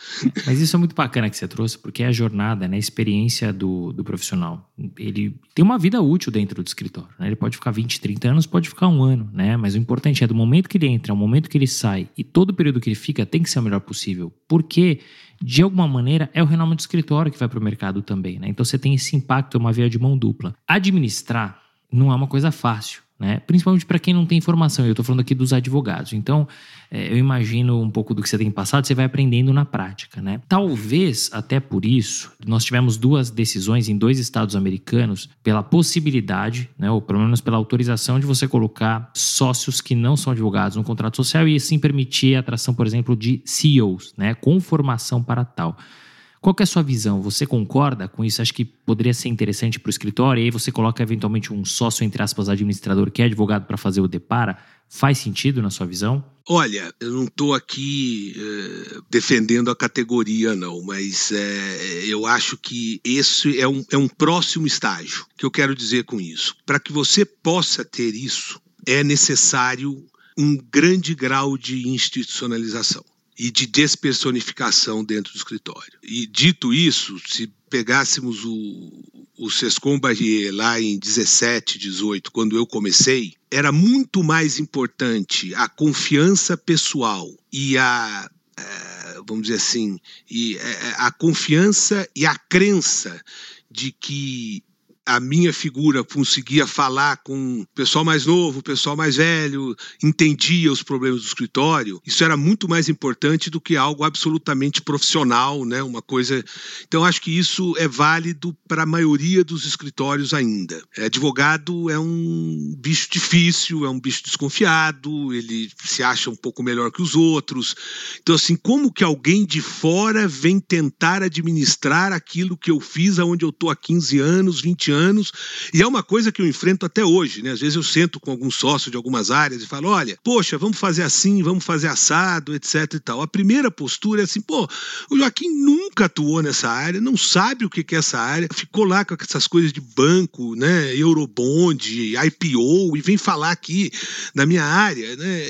[SPEAKER 1] Mas isso é muito bacana que você trouxe, porque é a jornada, né, a experiência do, do profissional. Ele tem uma vida útil dentro do escritório. Né? Ele pode ficar 20, 30 anos, pode ficar um ano, né? Mas o importante é do momento que ele entra ao momento que ele sai e todo o período que ele fica tem que ser o melhor possível. Porque de alguma maneira, é o renome do escritório que vai para o mercado também. Né? Então você tem esse impacto, é uma via de mão dupla. Administrar não é uma coisa fácil né? Principalmente para quem não tem formação. Eu estou falando aqui dos advogados. Então, é, eu imagino um pouco do que você tem passado, você vai aprendendo na prática, né? Talvez até por isso nós tivemos duas decisões em dois estados americanos pela possibilidade, né, ou pelo menos pela autorização de você colocar sócios que não são advogados no contrato social e assim permitir a atração, por exemplo, de CEOs, né, com formação para tal. Qual é a sua visão? Você concorda com isso? Acho que poderia ser interessante para o escritório, e aí você coloca eventualmente um sócio, entre aspas, administrador que é advogado para fazer o depara. Faz sentido na sua visão?
[SPEAKER 2] Olha, eu não estou aqui é, defendendo a categoria, não, mas é, eu acho que esse é um, é um próximo estágio. que eu quero dizer com isso? Para que você possa ter isso, é necessário um grande grau de institucionalização e de despersonificação dentro do escritório. E dito isso, se pegássemos o, o Sescom Barrier lá em 17, 18, quando eu comecei, era muito mais importante a confiança pessoal e a é, vamos dizer assim, e é, a confiança e a crença de que a minha figura conseguia falar com o pessoal mais novo, o pessoal mais velho, entendia os problemas do escritório, isso era muito mais importante do que algo absolutamente profissional, né? Uma coisa. Então, acho que isso é válido para a maioria dos escritórios ainda. É, advogado é um bicho difícil, é um bicho desconfiado, ele se acha um pouco melhor que os outros. Então, assim, como que alguém de fora vem tentar administrar aquilo que eu fiz aonde eu estou há 15 anos, 20 anos? Anos, e é uma coisa que eu enfrento até hoje, né? Às vezes eu sento com algum sócio de algumas áreas e falo: olha, poxa, vamos fazer assim, vamos fazer assado, etc e tal. A primeira postura é assim: pô, o Joaquim nunca atuou nessa área, não sabe o que é essa área, ficou lá com essas coisas de banco, né? Eurobond, IPO, e vem falar aqui na minha área, né?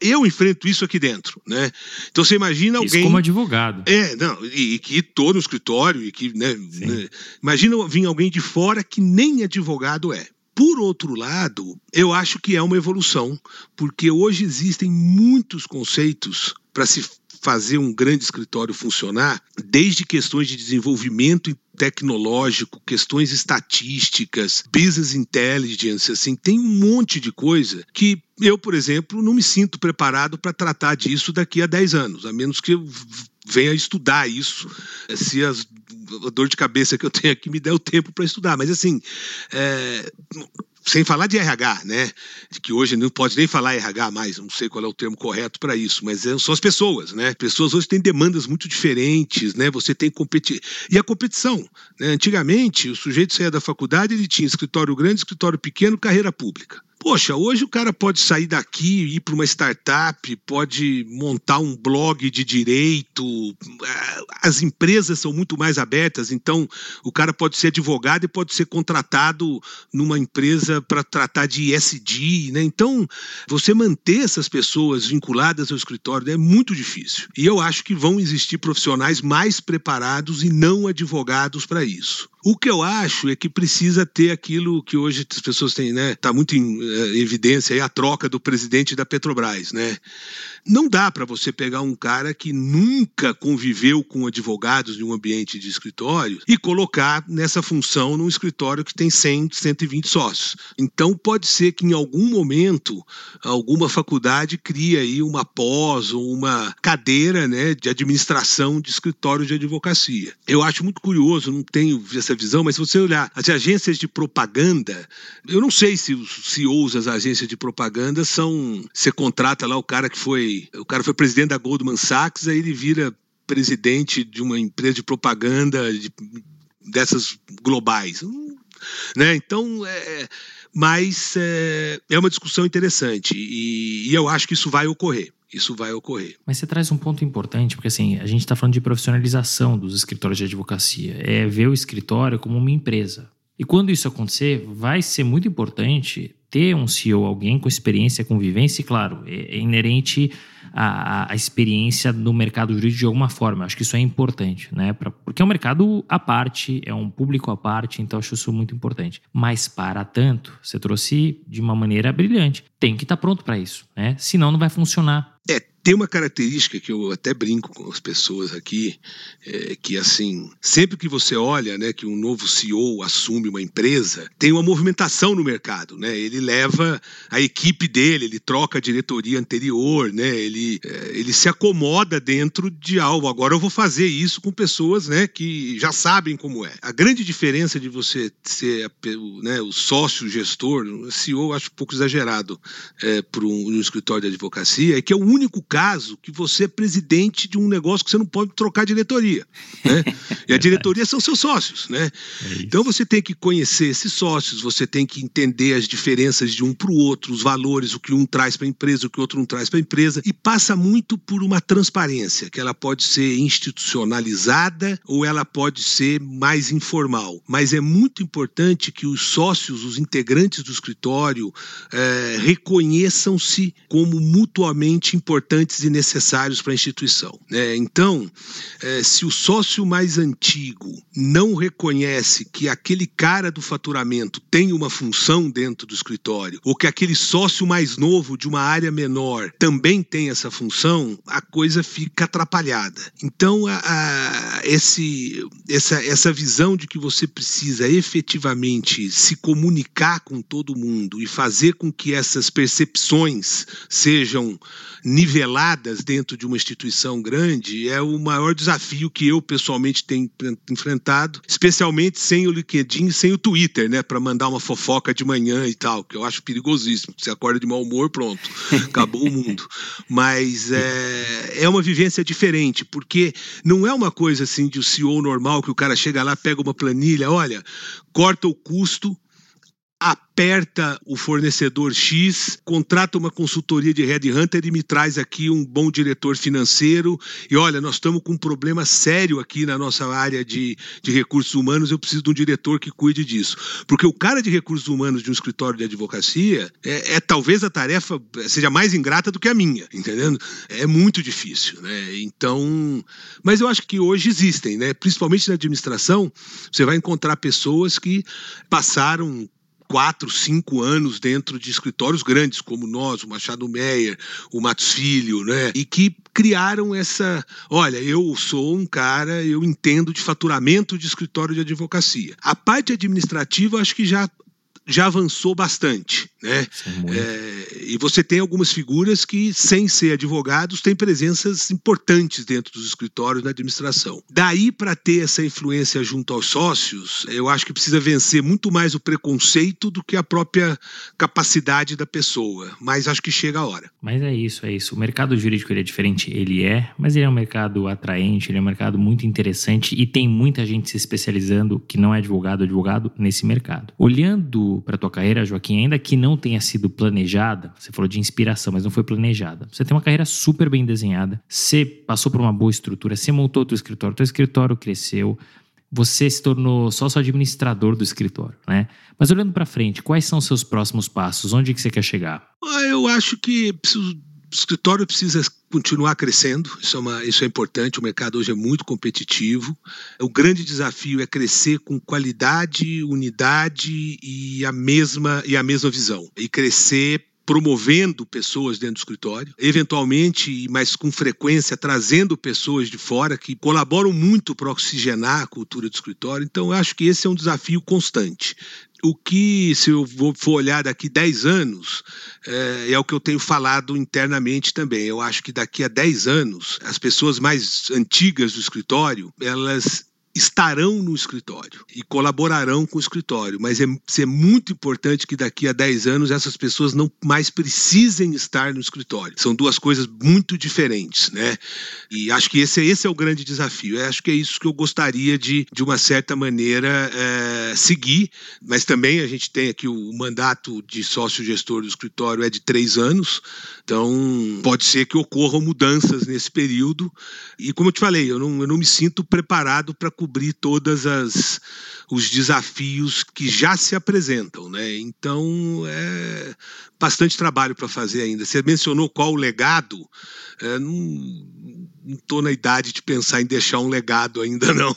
[SPEAKER 2] Eu enfrento isso aqui dentro, né? Então você imagina alguém. Isso
[SPEAKER 1] como advogado.
[SPEAKER 2] É, não, e, e que estou no escritório, e que, né, né? Imagina vir alguém de fora que nem advogado é. Por outro lado, eu acho que é uma evolução, porque hoje existem muitos conceitos para se fazer um grande escritório funcionar, desde questões de desenvolvimento tecnológico, questões estatísticas, business intelligence, assim, tem um monte de coisa que eu, por exemplo, não me sinto preparado para tratar disso daqui a 10 anos, a menos que eu venha estudar isso, se as a dor de cabeça que eu tenho aqui me der o tempo para estudar. Mas assim, é, sem falar de RH, né? Que hoje não pode nem falar RH mais, não sei qual é o termo correto para isso, mas é, são as pessoas, né? Pessoas hoje têm demandas muito diferentes, né? Você tem competi e a competição. Né? Antigamente, o sujeito saía da faculdade, ele tinha escritório grande, escritório pequeno, carreira pública. Poxa, hoje o cara pode sair daqui, ir para uma startup, pode montar um blog de direito. É, as empresas são muito mais abertas, então o cara pode ser advogado e pode ser contratado numa empresa para tratar de ESG, né? Então, você manter essas pessoas vinculadas ao escritório é muito difícil. E eu acho que vão existir profissionais mais preparados e não advogados para isso. O que eu acho é que precisa ter aquilo que hoje as pessoas têm, né? Está muito em é, evidência aí a troca do presidente da Petrobras, né? Não dá para você pegar um cara que nunca conviveu com advogados em um ambiente de escritório e colocar nessa função num escritório que tem 100, 120 sócios. Então pode ser que em algum momento alguma faculdade crie aí uma pós ou uma cadeira, né, de administração de escritório de advocacia. Eu acho muito curioso, não tenho essa visão, mas se você olhar as agências de propaganda, eu não sei se os CEOs das agências de propaganda são você contrata lá o cara que foi o cara foi presidente da Goldman Sachs, aí ele vira presidente de uma empresa de propaganda de, dessas globais. Né? Então, é, mas é, é uma discussão interessante e, e eu acho que isso vai ocorrer isso vai ocorrer.
[SPEAKER 1] Mas você traz um ponto importante, porque assim, a gente está falando de profissionalização dos escritórios de advocacia. É ver o escritório como uma empresa. E quando isso acontecer, vai ser muito importante ter um CEO, alguém com experiência, com vivência, e claro, é, é inerente à, à, experiência no mercado jurídico de alguma forma. Acho que isso é importante, né? Pra, porque é um mercado à parte, é um público à parte, então acho isso muito importante. Mas para tanto, você trouxe de uma maneira brilhante. Tem que estar pronto para isso, né? Senão não vai funcionar.
[SPEAKER 2] É, tem uma característica que eu até brinco com as pessoas aqui, é que assim, sempre que você olha, né, que um novo CEO assume uma empresa, tem uma movimentação no mercado, né? Ele leva a equipe dele, ele troca a diretoria anterior, né? Ele, é, ele se acomoda dentro de algo. Agora eu vou fazer isso com pessoas, né, que já sabem como é. A grande diferença de você ser né, o sócio gestor, o CEO acho um pouco exagerado é, para um, um escritório de advocacia, é que é o único caso que você é presidente de um negócio que você não pode trocar diretoria. Né? *laughs* E a diretoria são seus sócios. Né? É então você tem que conhecer esses sócios, você tem que entender as diferenças de um para o outro, os valores, o que um traz para a empresa, o que o outro não traz para a empresa, e passa muito por uma transparência, que ela pode ser institucionalizada ou ela pode ser mais informal. Mas é muito importante que os sócios, os integrantes do escritório, é, reconheçam-se como mutuamente importantes e necessários para a instituição. Né? Então, é, se o sócio mais antigo não reconhece que aquele cara do faturamento tem uma função dentro do escritório, ou que aquele sócio mais novo de uma área menor também tem essa função, a coisa fica atrapalhada. Então, a, a, esse, essa, essa visão de que você precisa efetivamente se comunicar com todo mundo e fazer com que essas percepções sejam niveladas dentro de uma instituição grande é o maior desafio que eu pessoalmente tenho enfrentado, especialmente sem o LinkedIn e sem o Twitter, né, para mandar uma fofoca de manhã e tal, que eu acho perigosíssimo. Você acorda de mau humor, pronto, acabou o mundo. Mas *laughs* é, é uma vivência diferente, porque não é uma coisa assim de o um CEO normal que o cara chega lá, pega uma planilha, olha, corta o custo aperta o fornecedor X, contrata uma consultoria de headhunter e me traz aqui um bom diretor financeiro. E olha, nós estamos com um problema sério aqui na nossa área de, de recursos humanos. Eu preciso de um diretor que cuide disso. Porque o cara de recursos humanos de um escritório de advocacia é, é talvez a tarefa seja mais ingrata do que a minha, entendendo? É muito difícil, né? Então, mas eu acho que hoje existem, né? Principalmente na administração, você vai encontrar pessoas que passaram quatro, cinco anos dentro de escritórios grandes como nós, o Machado Meyer, o Matos Filho, né? E que criaram essa, olha, eu sou um cara, eu entendo de faturamento de escritório de advocacia. A parte administrativa acho que já já avançou bastante. Né? É, e você tem algumas figuras que, sem ser advogados, têm presenças importantes dentro dos escritórios na administração. Daí, para ter essa influência junto aos sócios, eu acho que precisa vencer muito mais o preconceito do que a própria capacidade da pessoa. Mas acho que chega a hora.
[SPEAKER 1] Mas é isso, é isso. O mercado jurídico ele é diferente, ele é, mas ele é um mercado atraente, ele é um mercado muito interessante e tem muita gente se especializando que não é advogado, advogado nesse mercado. Olhando para tua carreira, Joaquim, ainda que não tenha sido planejada, você falou de inspiração, mas não foi planejada. Você tem uma carreira super bem desenhada, você passou por uma boa estrutura, você montou o teu escritório, teu escritório cresceu, você se tornou sócio administrador do escritório, né? Mas olhando para frente, quais são os seus próximos passos? Onde que você quer chegar?
[SPEAKER 2] Ah, eu acho que preciso escritório precisa continuar crescendo, isso é, uma, isso é importante, o mercado hoje é muito competitivo. O grande desafio é crescer com qualidade, unidade e a mesma, e a mesma visão. E crescer promovendo pessoas dentro do escritório, eventualmente, mas com frequência, trazendo pessoas de fora que colaboram muito para oxigenar a cultura do escritório. Então, eu acho que esse é um desafio constante o que, se eu for olhar daqui 10 anos, é, é, o que eu tenho falado internamente também. Eu acho que daqui a 10 anos, as pessoas mais antigas do escritório, elas estarão no escritório e colaborarão com o escritório, mas é, é muito importante que daqui a 10 anos essas pessoas não mais precisem estar no escritório. São duas coisas muito diferentes, né? E acho que esse, esse é o grande desafio. Eu acho que é isso que eu gostaria de, de uma certa maneira, é, seguir, mas também a gente tem aqui o mandato de sócio-gestor do escritório é de três anos, então pode ser que ocorram mudanças nesse período. E como eu te falei, eu não, eu não me sinto preparado para cobrir todas as os desafios que já se apresentam, né? Então é bastante trabalho para fazer ainda. Você mencionou qual o legado? É, não estou na idade de pensar em deixar um legado ainda *laughs* não.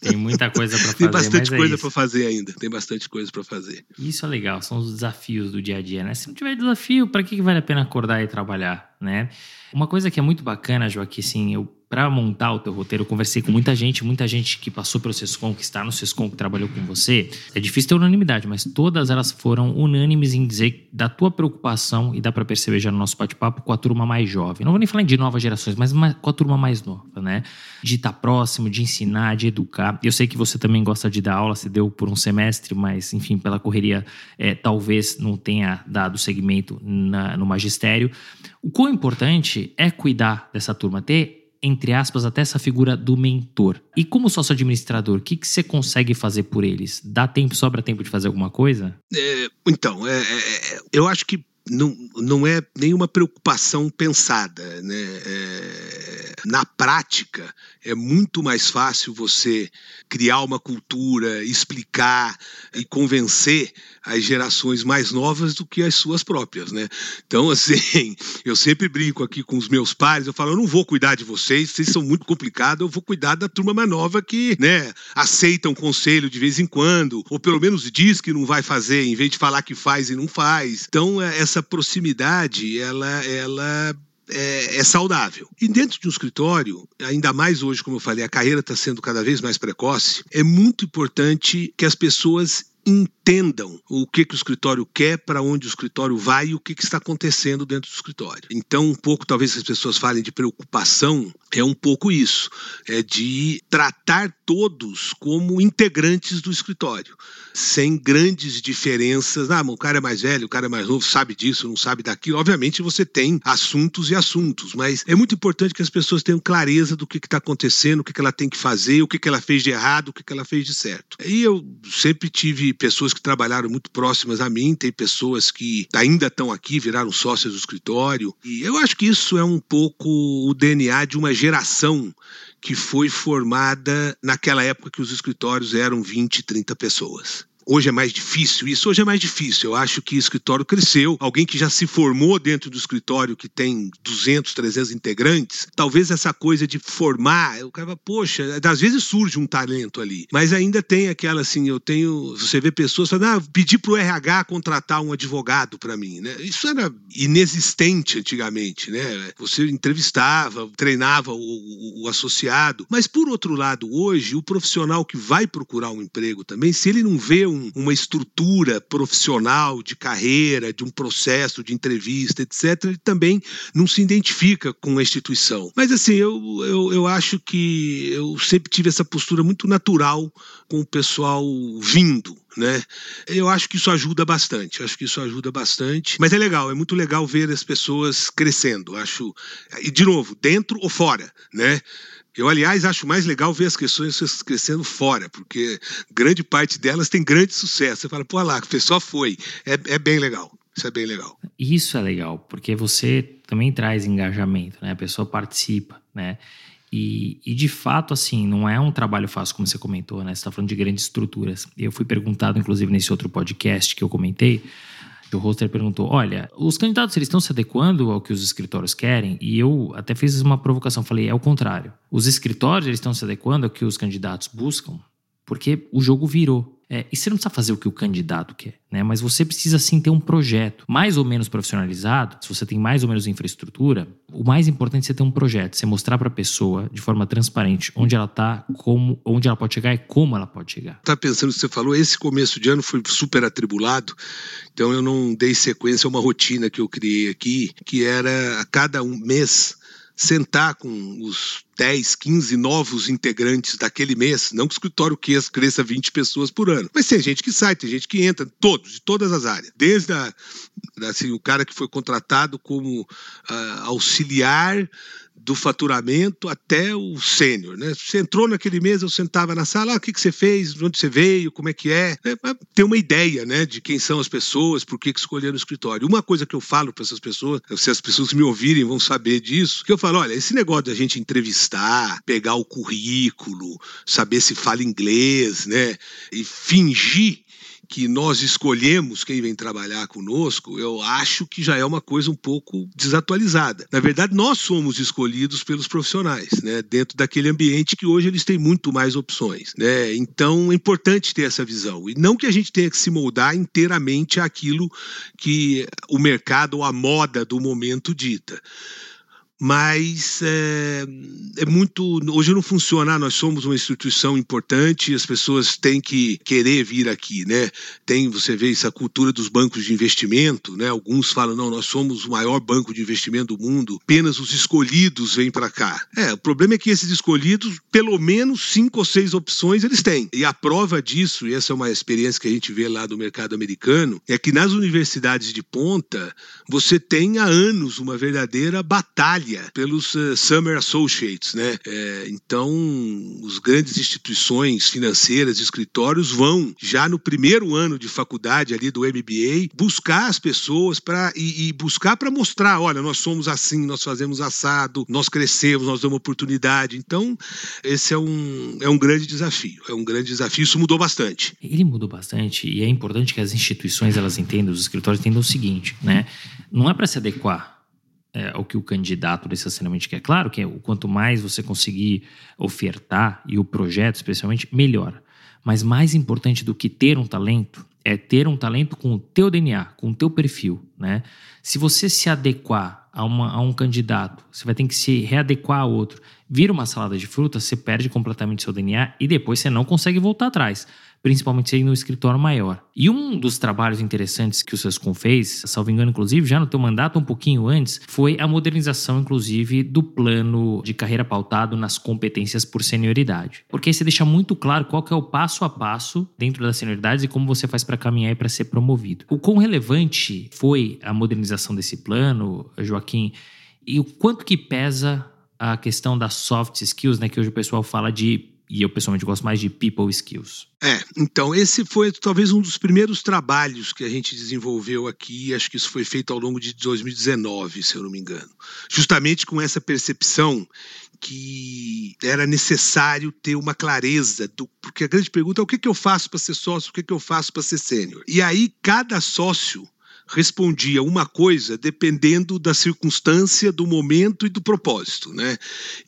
[SPEAKER 1] Tem muita coisa para fazer.
[SPEAKER 2] Tem bastante é coisa para fazer ainda. Tem bastante coisa para fazer.
[SPEAKER 1] Isso é legal. São os desafios do dia a dia, né? Se não tiver desafio, para que vale a pena acordar e trabalhar, né? Uma coisa que é muito bacana, Joaquim, assim, eu para montar o teu roteiro, eu conversei com muita gente, muita gente que passou pelo Sescom, que está no Sescom, que trabalhou com você. É difícil ter unanimidade, mas todas elas foram unânimes em dizer da tua preocupação, e dá para perceber já no nosso bate-papo, com a turma mais jovem. Não vou nem falar de novas gerações, mas com a turma mais nova, né? De estar tá próximo, de ensinar, de educar. Eu sei que você também gosta de dar aula, você deu por um semestre, mas, enfim, pela correria, é, talvez não tenha dado segmento na, no magistério. O quão importante é cuidar dessa turma, ter entre aspas, até essa figura do mentor. E como sócio administrador, o que, que você consegue fazer por eles? Dá tempo, sobra tempo de fazer alguma coisa?
[SPEAKER 2] É, então, é, é, é eu acho que não, não é nenhuma preocupação pensada. Né? É, na prática, é muito mais fácil você criar uma cultura, explicar e convencer as gerações mais novas do que as suas próprias, né? Então, *laughs* assim, eu sempre brinco aqui com os meus pares, eu falo, eu não vou cuidar de vocês, vocês são muito complicados, eu vou cuidar da turma mais nova que, né, aceita um conselho de vez em quando, ou pelo menos diz que não vai fazer, em vez de falar que faz e não faz. Então, é, essa proximidade, ela, ela é, é, saudável. E dentro de um escritório, ainda mais hoje, como eu falei, a carreira está sendo cada vez mais precoce, é muito importante que as pessoas entendam o que, que o escritório quer, para onde o escritório vai e o que, que está acontecendo dentro do escritório. Então, um pouco, talvez, as pessoas falem de preocupação, é um pouco isso, é de tratar todos como integrantes do escritório, sem grandes diferenças. Ah, o cara é mais velho, o cara é mais novo, sabe disso, não sabe daquilo. Obviamente, você tem assuntos e assuntos, mas é muito importante que as pessoas tenham clareza do que está acontecendo, o que, que ela tem que fazer, o que, que ela fez de errado, o que, que ela fez de certo. E eu sempre tive pessoas que trabalharam muito próximas a mim, tem pessoas que ainda estão aqui, viraram sócias do escritório. E eu acho que isso é um pouco o DNA de uma geração que foi formada naquela época que os escritórios eram 20, 30 pessoas. Hoje é mais difícil isso, hoje é mais difícil. Eu acho que escritório cresceu. Alguém que já se formou dentro do escritório, que tem 200, 300 integrantes, talvez essa coisa de formar, o cara, poxa, às vezes surge um talento ali, mas ainda tem aquela assim, eu tenho, você vê pessoas falando, ah, pedir pro RH contratar um advogado para mim, né? Isso era inexistente antigamente, né? Você entrevistava, treinava o, o, o associado, mas por outro lado, hoje, o profissional que vai procurar um emprego também, se ele não vê um um, uma estrutura profissional de carreira, de um processo de entrevista, etc., ele também não se identifica com a instituição. Mas assim, eu, eu, eu acho que eu sempre tive essa postura muito natural com o pessoal vindo. Né? Eu acho que isso ajuda bastante, acho que isso ajuda bastante, mas é legal, é muito legal ver as pessoas crescendo, acho, e de novo, dentro ou fora, né? Eu, aliás, acho mais legal ver as questões crescendo fora, porque grande parte delas tem grande sucesso. Você fala, pô, lá, o pessoal foi. É, é bem legal. Isso é bem legal.
[SPEAKER 1] Isso é legal, porque você também traz engajamento, né? A pessoa participa, né? E, e, de fato, assim, não é um trabalho fácil, como você comentou, né? Você está falando de grandes estruturas. Eu fui perguntado, inclusive, nesse outro podcast que eu comentei, o hoster perguntou: olha, os candidatos eles estão se adequando ao que os escritórios querem? E eu até fiz uma provocação, falei: é o contrário. Os escritórios eles estão se adequando ao que os candidatos buscam, porque o jogo virou. É, e você não precisa fazer o que o candidato quer, né? Mas você precisa sim ter um projeto mais ou menos profissionalizado. Se você tem mais ou menos infraestrutura, o mais importante é você ter um projeto, você mostrar para a pessoa de forma transparente onde ela está, como, onde ela pode chegar e como ela pode chegar.
[SPEAKER 2] Tá pensando que você falou, esse começo de ano foi super atribulado, então eu não dei sequência a uma rotina que eu criei aqui, que era a cada um mês sentar com os 10, 15 novos integrantes daquele mês, não que o escritório cresça 20 pessoas por ano, mas tem gente que sai, tem gente que entra, todos, de todas as áreas. Desde a, assim, o cara que foi contratado como uh, auxiliar do faturamento até o sênior, né? Você entrou naquele mês, eu sentava na sala, ah, o que, que você fez, de onde você veio, como é que é, é ter uma ideia, né, de quem são as pessoas, por que, que escolheram o escritório. Uma coisa que eu falo para essas pessoas, se as pessoas me ouvirem vão saber disso, que eu falo, olha, esse negócio da gente entrevistar, pegar o currículo, saber se fala inglês, né, e fingir que nós escolhemos quem vem trabalhar conosco, eu acho que já é uma coisa um pouco desatualizada. Na verdade, nós somos escolhidos pelos profissionais, né, dentro daquele ambiente que hoje eles têm muito mais opções, né? Então é importante ter essa visão e não que a gente tenha que se moldar inteiramente àquilo que o mercado ou a moda do momento dita mas é, é, muito. Hoje não funciona, nós somos uma instituição importante, as pessoas têm que querer vir aqui, né? Tem, você vê essa cultura dos bancos de investimento, né? Alguns falam, não, nós somos o maior banco de investimento do mundo, apenas os escolhidos vêm para cá. É, o problema é que esses escolhidos, pelo menos cinco ou seis opções eles têm. E a prova disso, e essa é uma experiência que a gente vê lá do mercado americano, é que nas universidades de ponta, você tem há anos uma verdadeira batalha pelos uh, Summer Associates, né? É, então, os grandes instituições financeiras, escritórios vão já no primeiro ano de faculdade ali do MBA buscar as pessoas para e, e, buscar para mostrar, olha, nós somos assim, nós fazemos assado, nós crescemos, nós damos oportunidade. Então, esse é um é um grande desafio, é um grande desafio. Isso mudou bastante.
[SPEAKER 1] Ele mudou bastante e é importante que as instituições elas entendam, os escritórios entendam o seguinte, né? Não é para se adequar é, ao que o candidato necessariamente quer. Claro que o quanto mais você conseguir ofertar, e o projeto especialmente, melhor. Mas mais importante do que ter um talento é ter um talento com o teu DNA, com o teu perfil, né? Se você se adequar a, uma, a um candidato, você vai ter que se readequar a outro. Vira uma salada de frutas, você perde completamente seu DNA e depois você não consegue voltar atrás principalmente aí no escritório maior. E um dos trabalhos interessantes que o Sescom fez, salvo engano, inclusive, já no teu mandato um pouquinho antes, foi a modernização, inclusive, do plano de carreira pautado nas competências por senioridade. Porque aí você deixa muito claro qual que é o passo a passo dentro das senioridades e como você faz para caminhar e para ser promovido. O quão relevante foi a modernização desse plano, Joaquim, e o quanto que pesa a questão das soft skills, né, que hoje o pessoal fala de e eu pessoalmente gosto mais de people skills.
[SPEAKER 2] É, então esse foi talvez um dos primeiros trabalhos que a gente desenvolveu aqui, acho que isso foi feito ao longo de 2019, se eu não me engano. Justamente com essa percepção que era necessário ter uma clareza, do, porque a grande pergunta é o que, que eu faço para ser sócio, o que, que eu faço para ser sênior. E aí cada sócio respondia uma coisa dependendo da circunstância, do momento e do propósito. Né?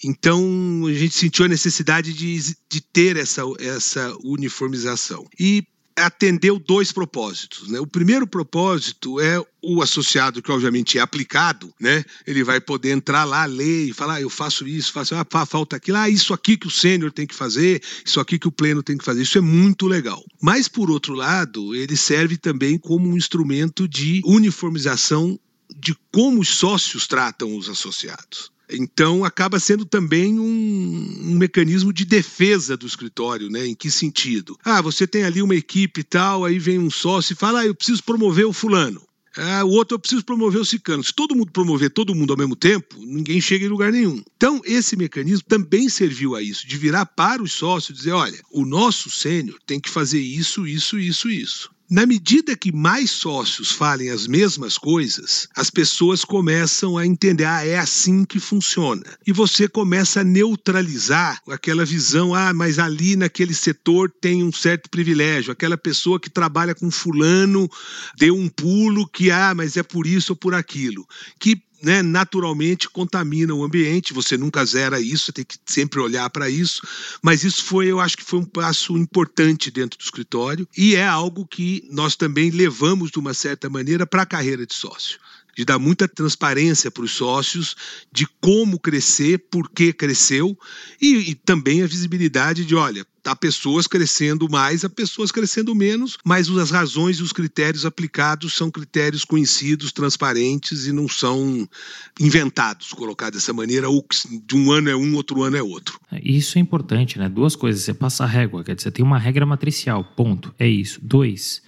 [SPEAKER 2] Então a gente sentiu a necessidade de, de ter essa, essa uniformização. E atendeu dois propósitos. Né? O primeiro propósito é o associado que obviamente é aplicado, né? Ele vai poder entrar lá, ler e falar, ah, eu faço isso, faço, ah, falta aquilo, ah, isso aqui que o sênior tem que fazer, isso aqui que o pleno tem que fazer. Isso é muito legal. Mas por outro lado, ele serve também como um instrumento de uniformização de como os sócios tratam os associados. Então, acaba sendo também um, um, mecanismo de defesa do escritório, né? Em que sentido? Ah, você tem ali uma equipe e tal, aí vem um sócio e fala, ah, eu preciso promover o fulano. Ah, o outro eu preciso promover o cicano. Se todo mundo promover todo mundo ao mesmo tempo, ninguém chega em lugar nenhum. Então, esse mecanismo também serviu a isso, de virar para os sócios e dizer: olha, o nosso sênior tem que fazer isso, isso, isso, isso. Na medida que mais sócios falem as mesmas coisas, as pessoas começam a entender, ah, é assim que funciona. E você começa a neutralizar aquela visão, ah, mas ali naquele setor tem um certo privilégio, aquela pessoa que trabalha com fulano deu um pulo que, ah, mas é por isso ou por aquilo. Que né, naturalmente contamina o ambiente. Você nunca zera isso, você tem que sempre olhar para isso. Mas isso foi, eu acho que foi um passo importante dentro do escritório e é algo que nós também levamos de uma certa maneira para a carreira de sócio. De dar muita transparência para os sócios de como crescer, por que cresceu e, e também a visibilidade de, olha, há pessoas crescendo mais, há pessoas crescendo menos, mas as razões e os critérios aplicados são critérios conhecidos, transparentes e não são inventados, colocar dessa maneira, ou de um ano é um, outro ano é outro.
[SPEAKER 1] Isso é importante, né? Duas coisas, você passa a régua, quer dizer, tem uma regra matricial, ponto, é isso. Dois,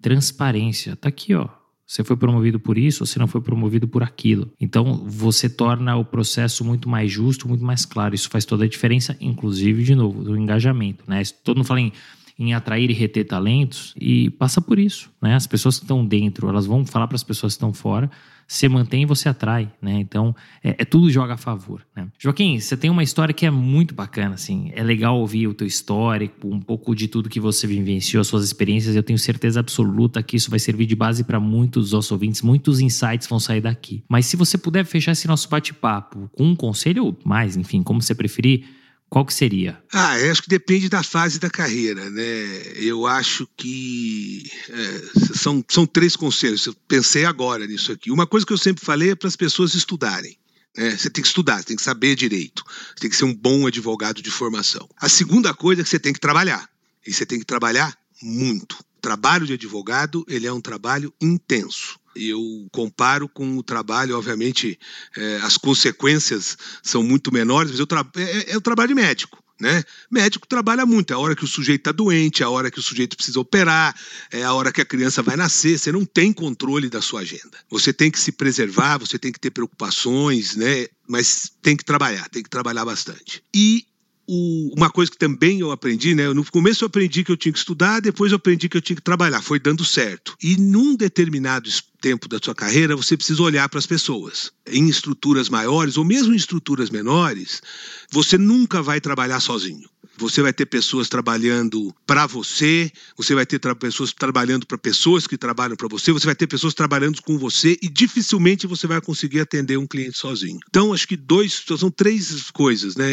[SPEAKER 1] transparência, tá aqui, ó você foi promovido por isso você não foi promovido por aquilo. Então, você torna o processo muito mais justo, muito mais claro. Isso faz toda a diferença, inclusive, de novo, do engajamento. Né? Todo mundo fala em, em atrair e reter talentos e passa por isso. Né? As pessoas que estão dentro, elas vão falar para as pessoas que estão fora você mantém e você atrai, né? Então, é, é, tudo joga a favor, né? Joaquim, você tem uma história que é muito bacana, assim. É legal ouvir o teu histórico, um pouco de tudo que você vivenciou, as suas experiências. Eu tenho certeza absoluta que isso vai servir de base para muitos dos nossos ouvintes. Muitos insights vão sair daqui. Mas se você puder fechar esse nosso bate-papo com um conselho ou mais, enfim, como você preferir, qual que seria?
[SPEAKER 2] Ah, eu acho que depende da fase da carreira, né? Eu acho que é, são, são três conselhos. Eu pensei agora nisso aqui. Uma coisa que eu sempre falei é para as pessoas estudarem. Né? Você tem que estudar, você tem que saber direito, você tem que ser um bom advogado de formação. A segunda coisa é que você tem que trabalhar. E você tem que trabalhar muito. O trabalho de advogado ele é um trabalho intenso eu comparo com o trabalho, obviamente, é, as consequências são muito menores, mas eu é, é, é o trabalho de médico. Né? Médico trabalha muito, é a hora que o sujeito está doente, é a hora que o sujeito precisa operar, é a hora que a criança vai nascer. Você não tem controle da sua agenda. Você tem que se preservar, você tem que ter preocupações, né? Mas tem que trabalhar, tem que trabalhar bastante. E o, uma coisa que também eu aprendi, né? No começo eu aprendi que eu tinha que estudar, depois eu aprendi que eu tinha que trabalhar. Foi dando certo. E num determinado tempo da sua carreira, você precisa olhar para as pessoas. Em estruturas maiores ou mesmo em estruturas menores, você nunca vai trabalhar sozinho. Você vai ter pessoas trabalhando para você, você vai ter tra pessoas trabalhando para pessoas que trabalham para você, você vai ter pessoas trabalhando com você e dificilmente você vai conseguir atender um cliente sozinho. Então, acho que dois, são três coisas, né?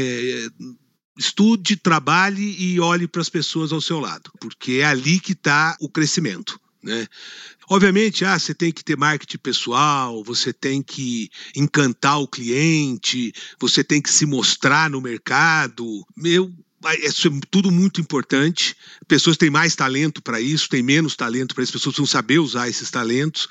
[SPEAKER 2] Estude, trabalhe e olhe para as pessoas ao seu lado, porque é ali que está o crescimento. Né? Obviamente, ah, você tem que ter marketing pessoal, você tem que encantar o cliente, você tem que se mostrar no mercado. Meu, isso é tudo muito importante. Pessoas têm mais talento para isso, têm menos talento para isso, pessoas precisam saber usar esses talentos.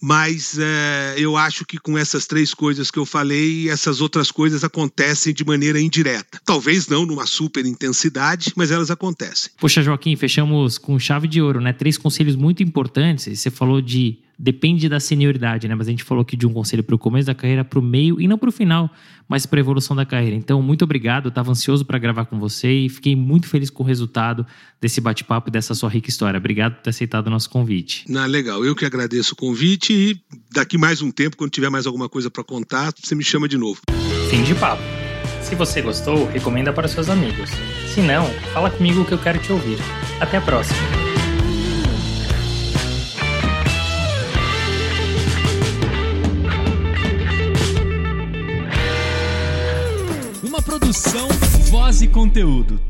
[SPEAKER 2] Mas é, eu acho que com essas três coisas que eu falei, essas outras coisas acontecem de maneira indireta. Talvez não numa super intensidade, mas elas acontecem.
[SPEAKER 1] Poxa, Joaquim, fechamos com chave de ouro, né? Três conselhos muito importantes. Você falou de depende da senioridade, né? Mas a gente falou aqui de um conselho para o começo da carreira, para o meio e não para o final, mas para a evolução da carreira. Então, muito obrigado. Eu estava ansioso para gravar com você e fiquei muito feliz com o resultado desse bate-papo e dessa sua rica história. Obrigado por ter aceitado o nosso convite.
[SPEAKER 2] Na legal. Eu que agradeço o convite e daqui mais um tempo, quando tiver mais alguma coisa para contar, você me chama de novo.
[SPEAKER 1] Fim de papo. Se você gostou, recomenda para seus amigos. Se não, fala comigo que eu quero te ouvir. Até a próxima.
[SPEAKER 3] Produção Voz e Conteúdo.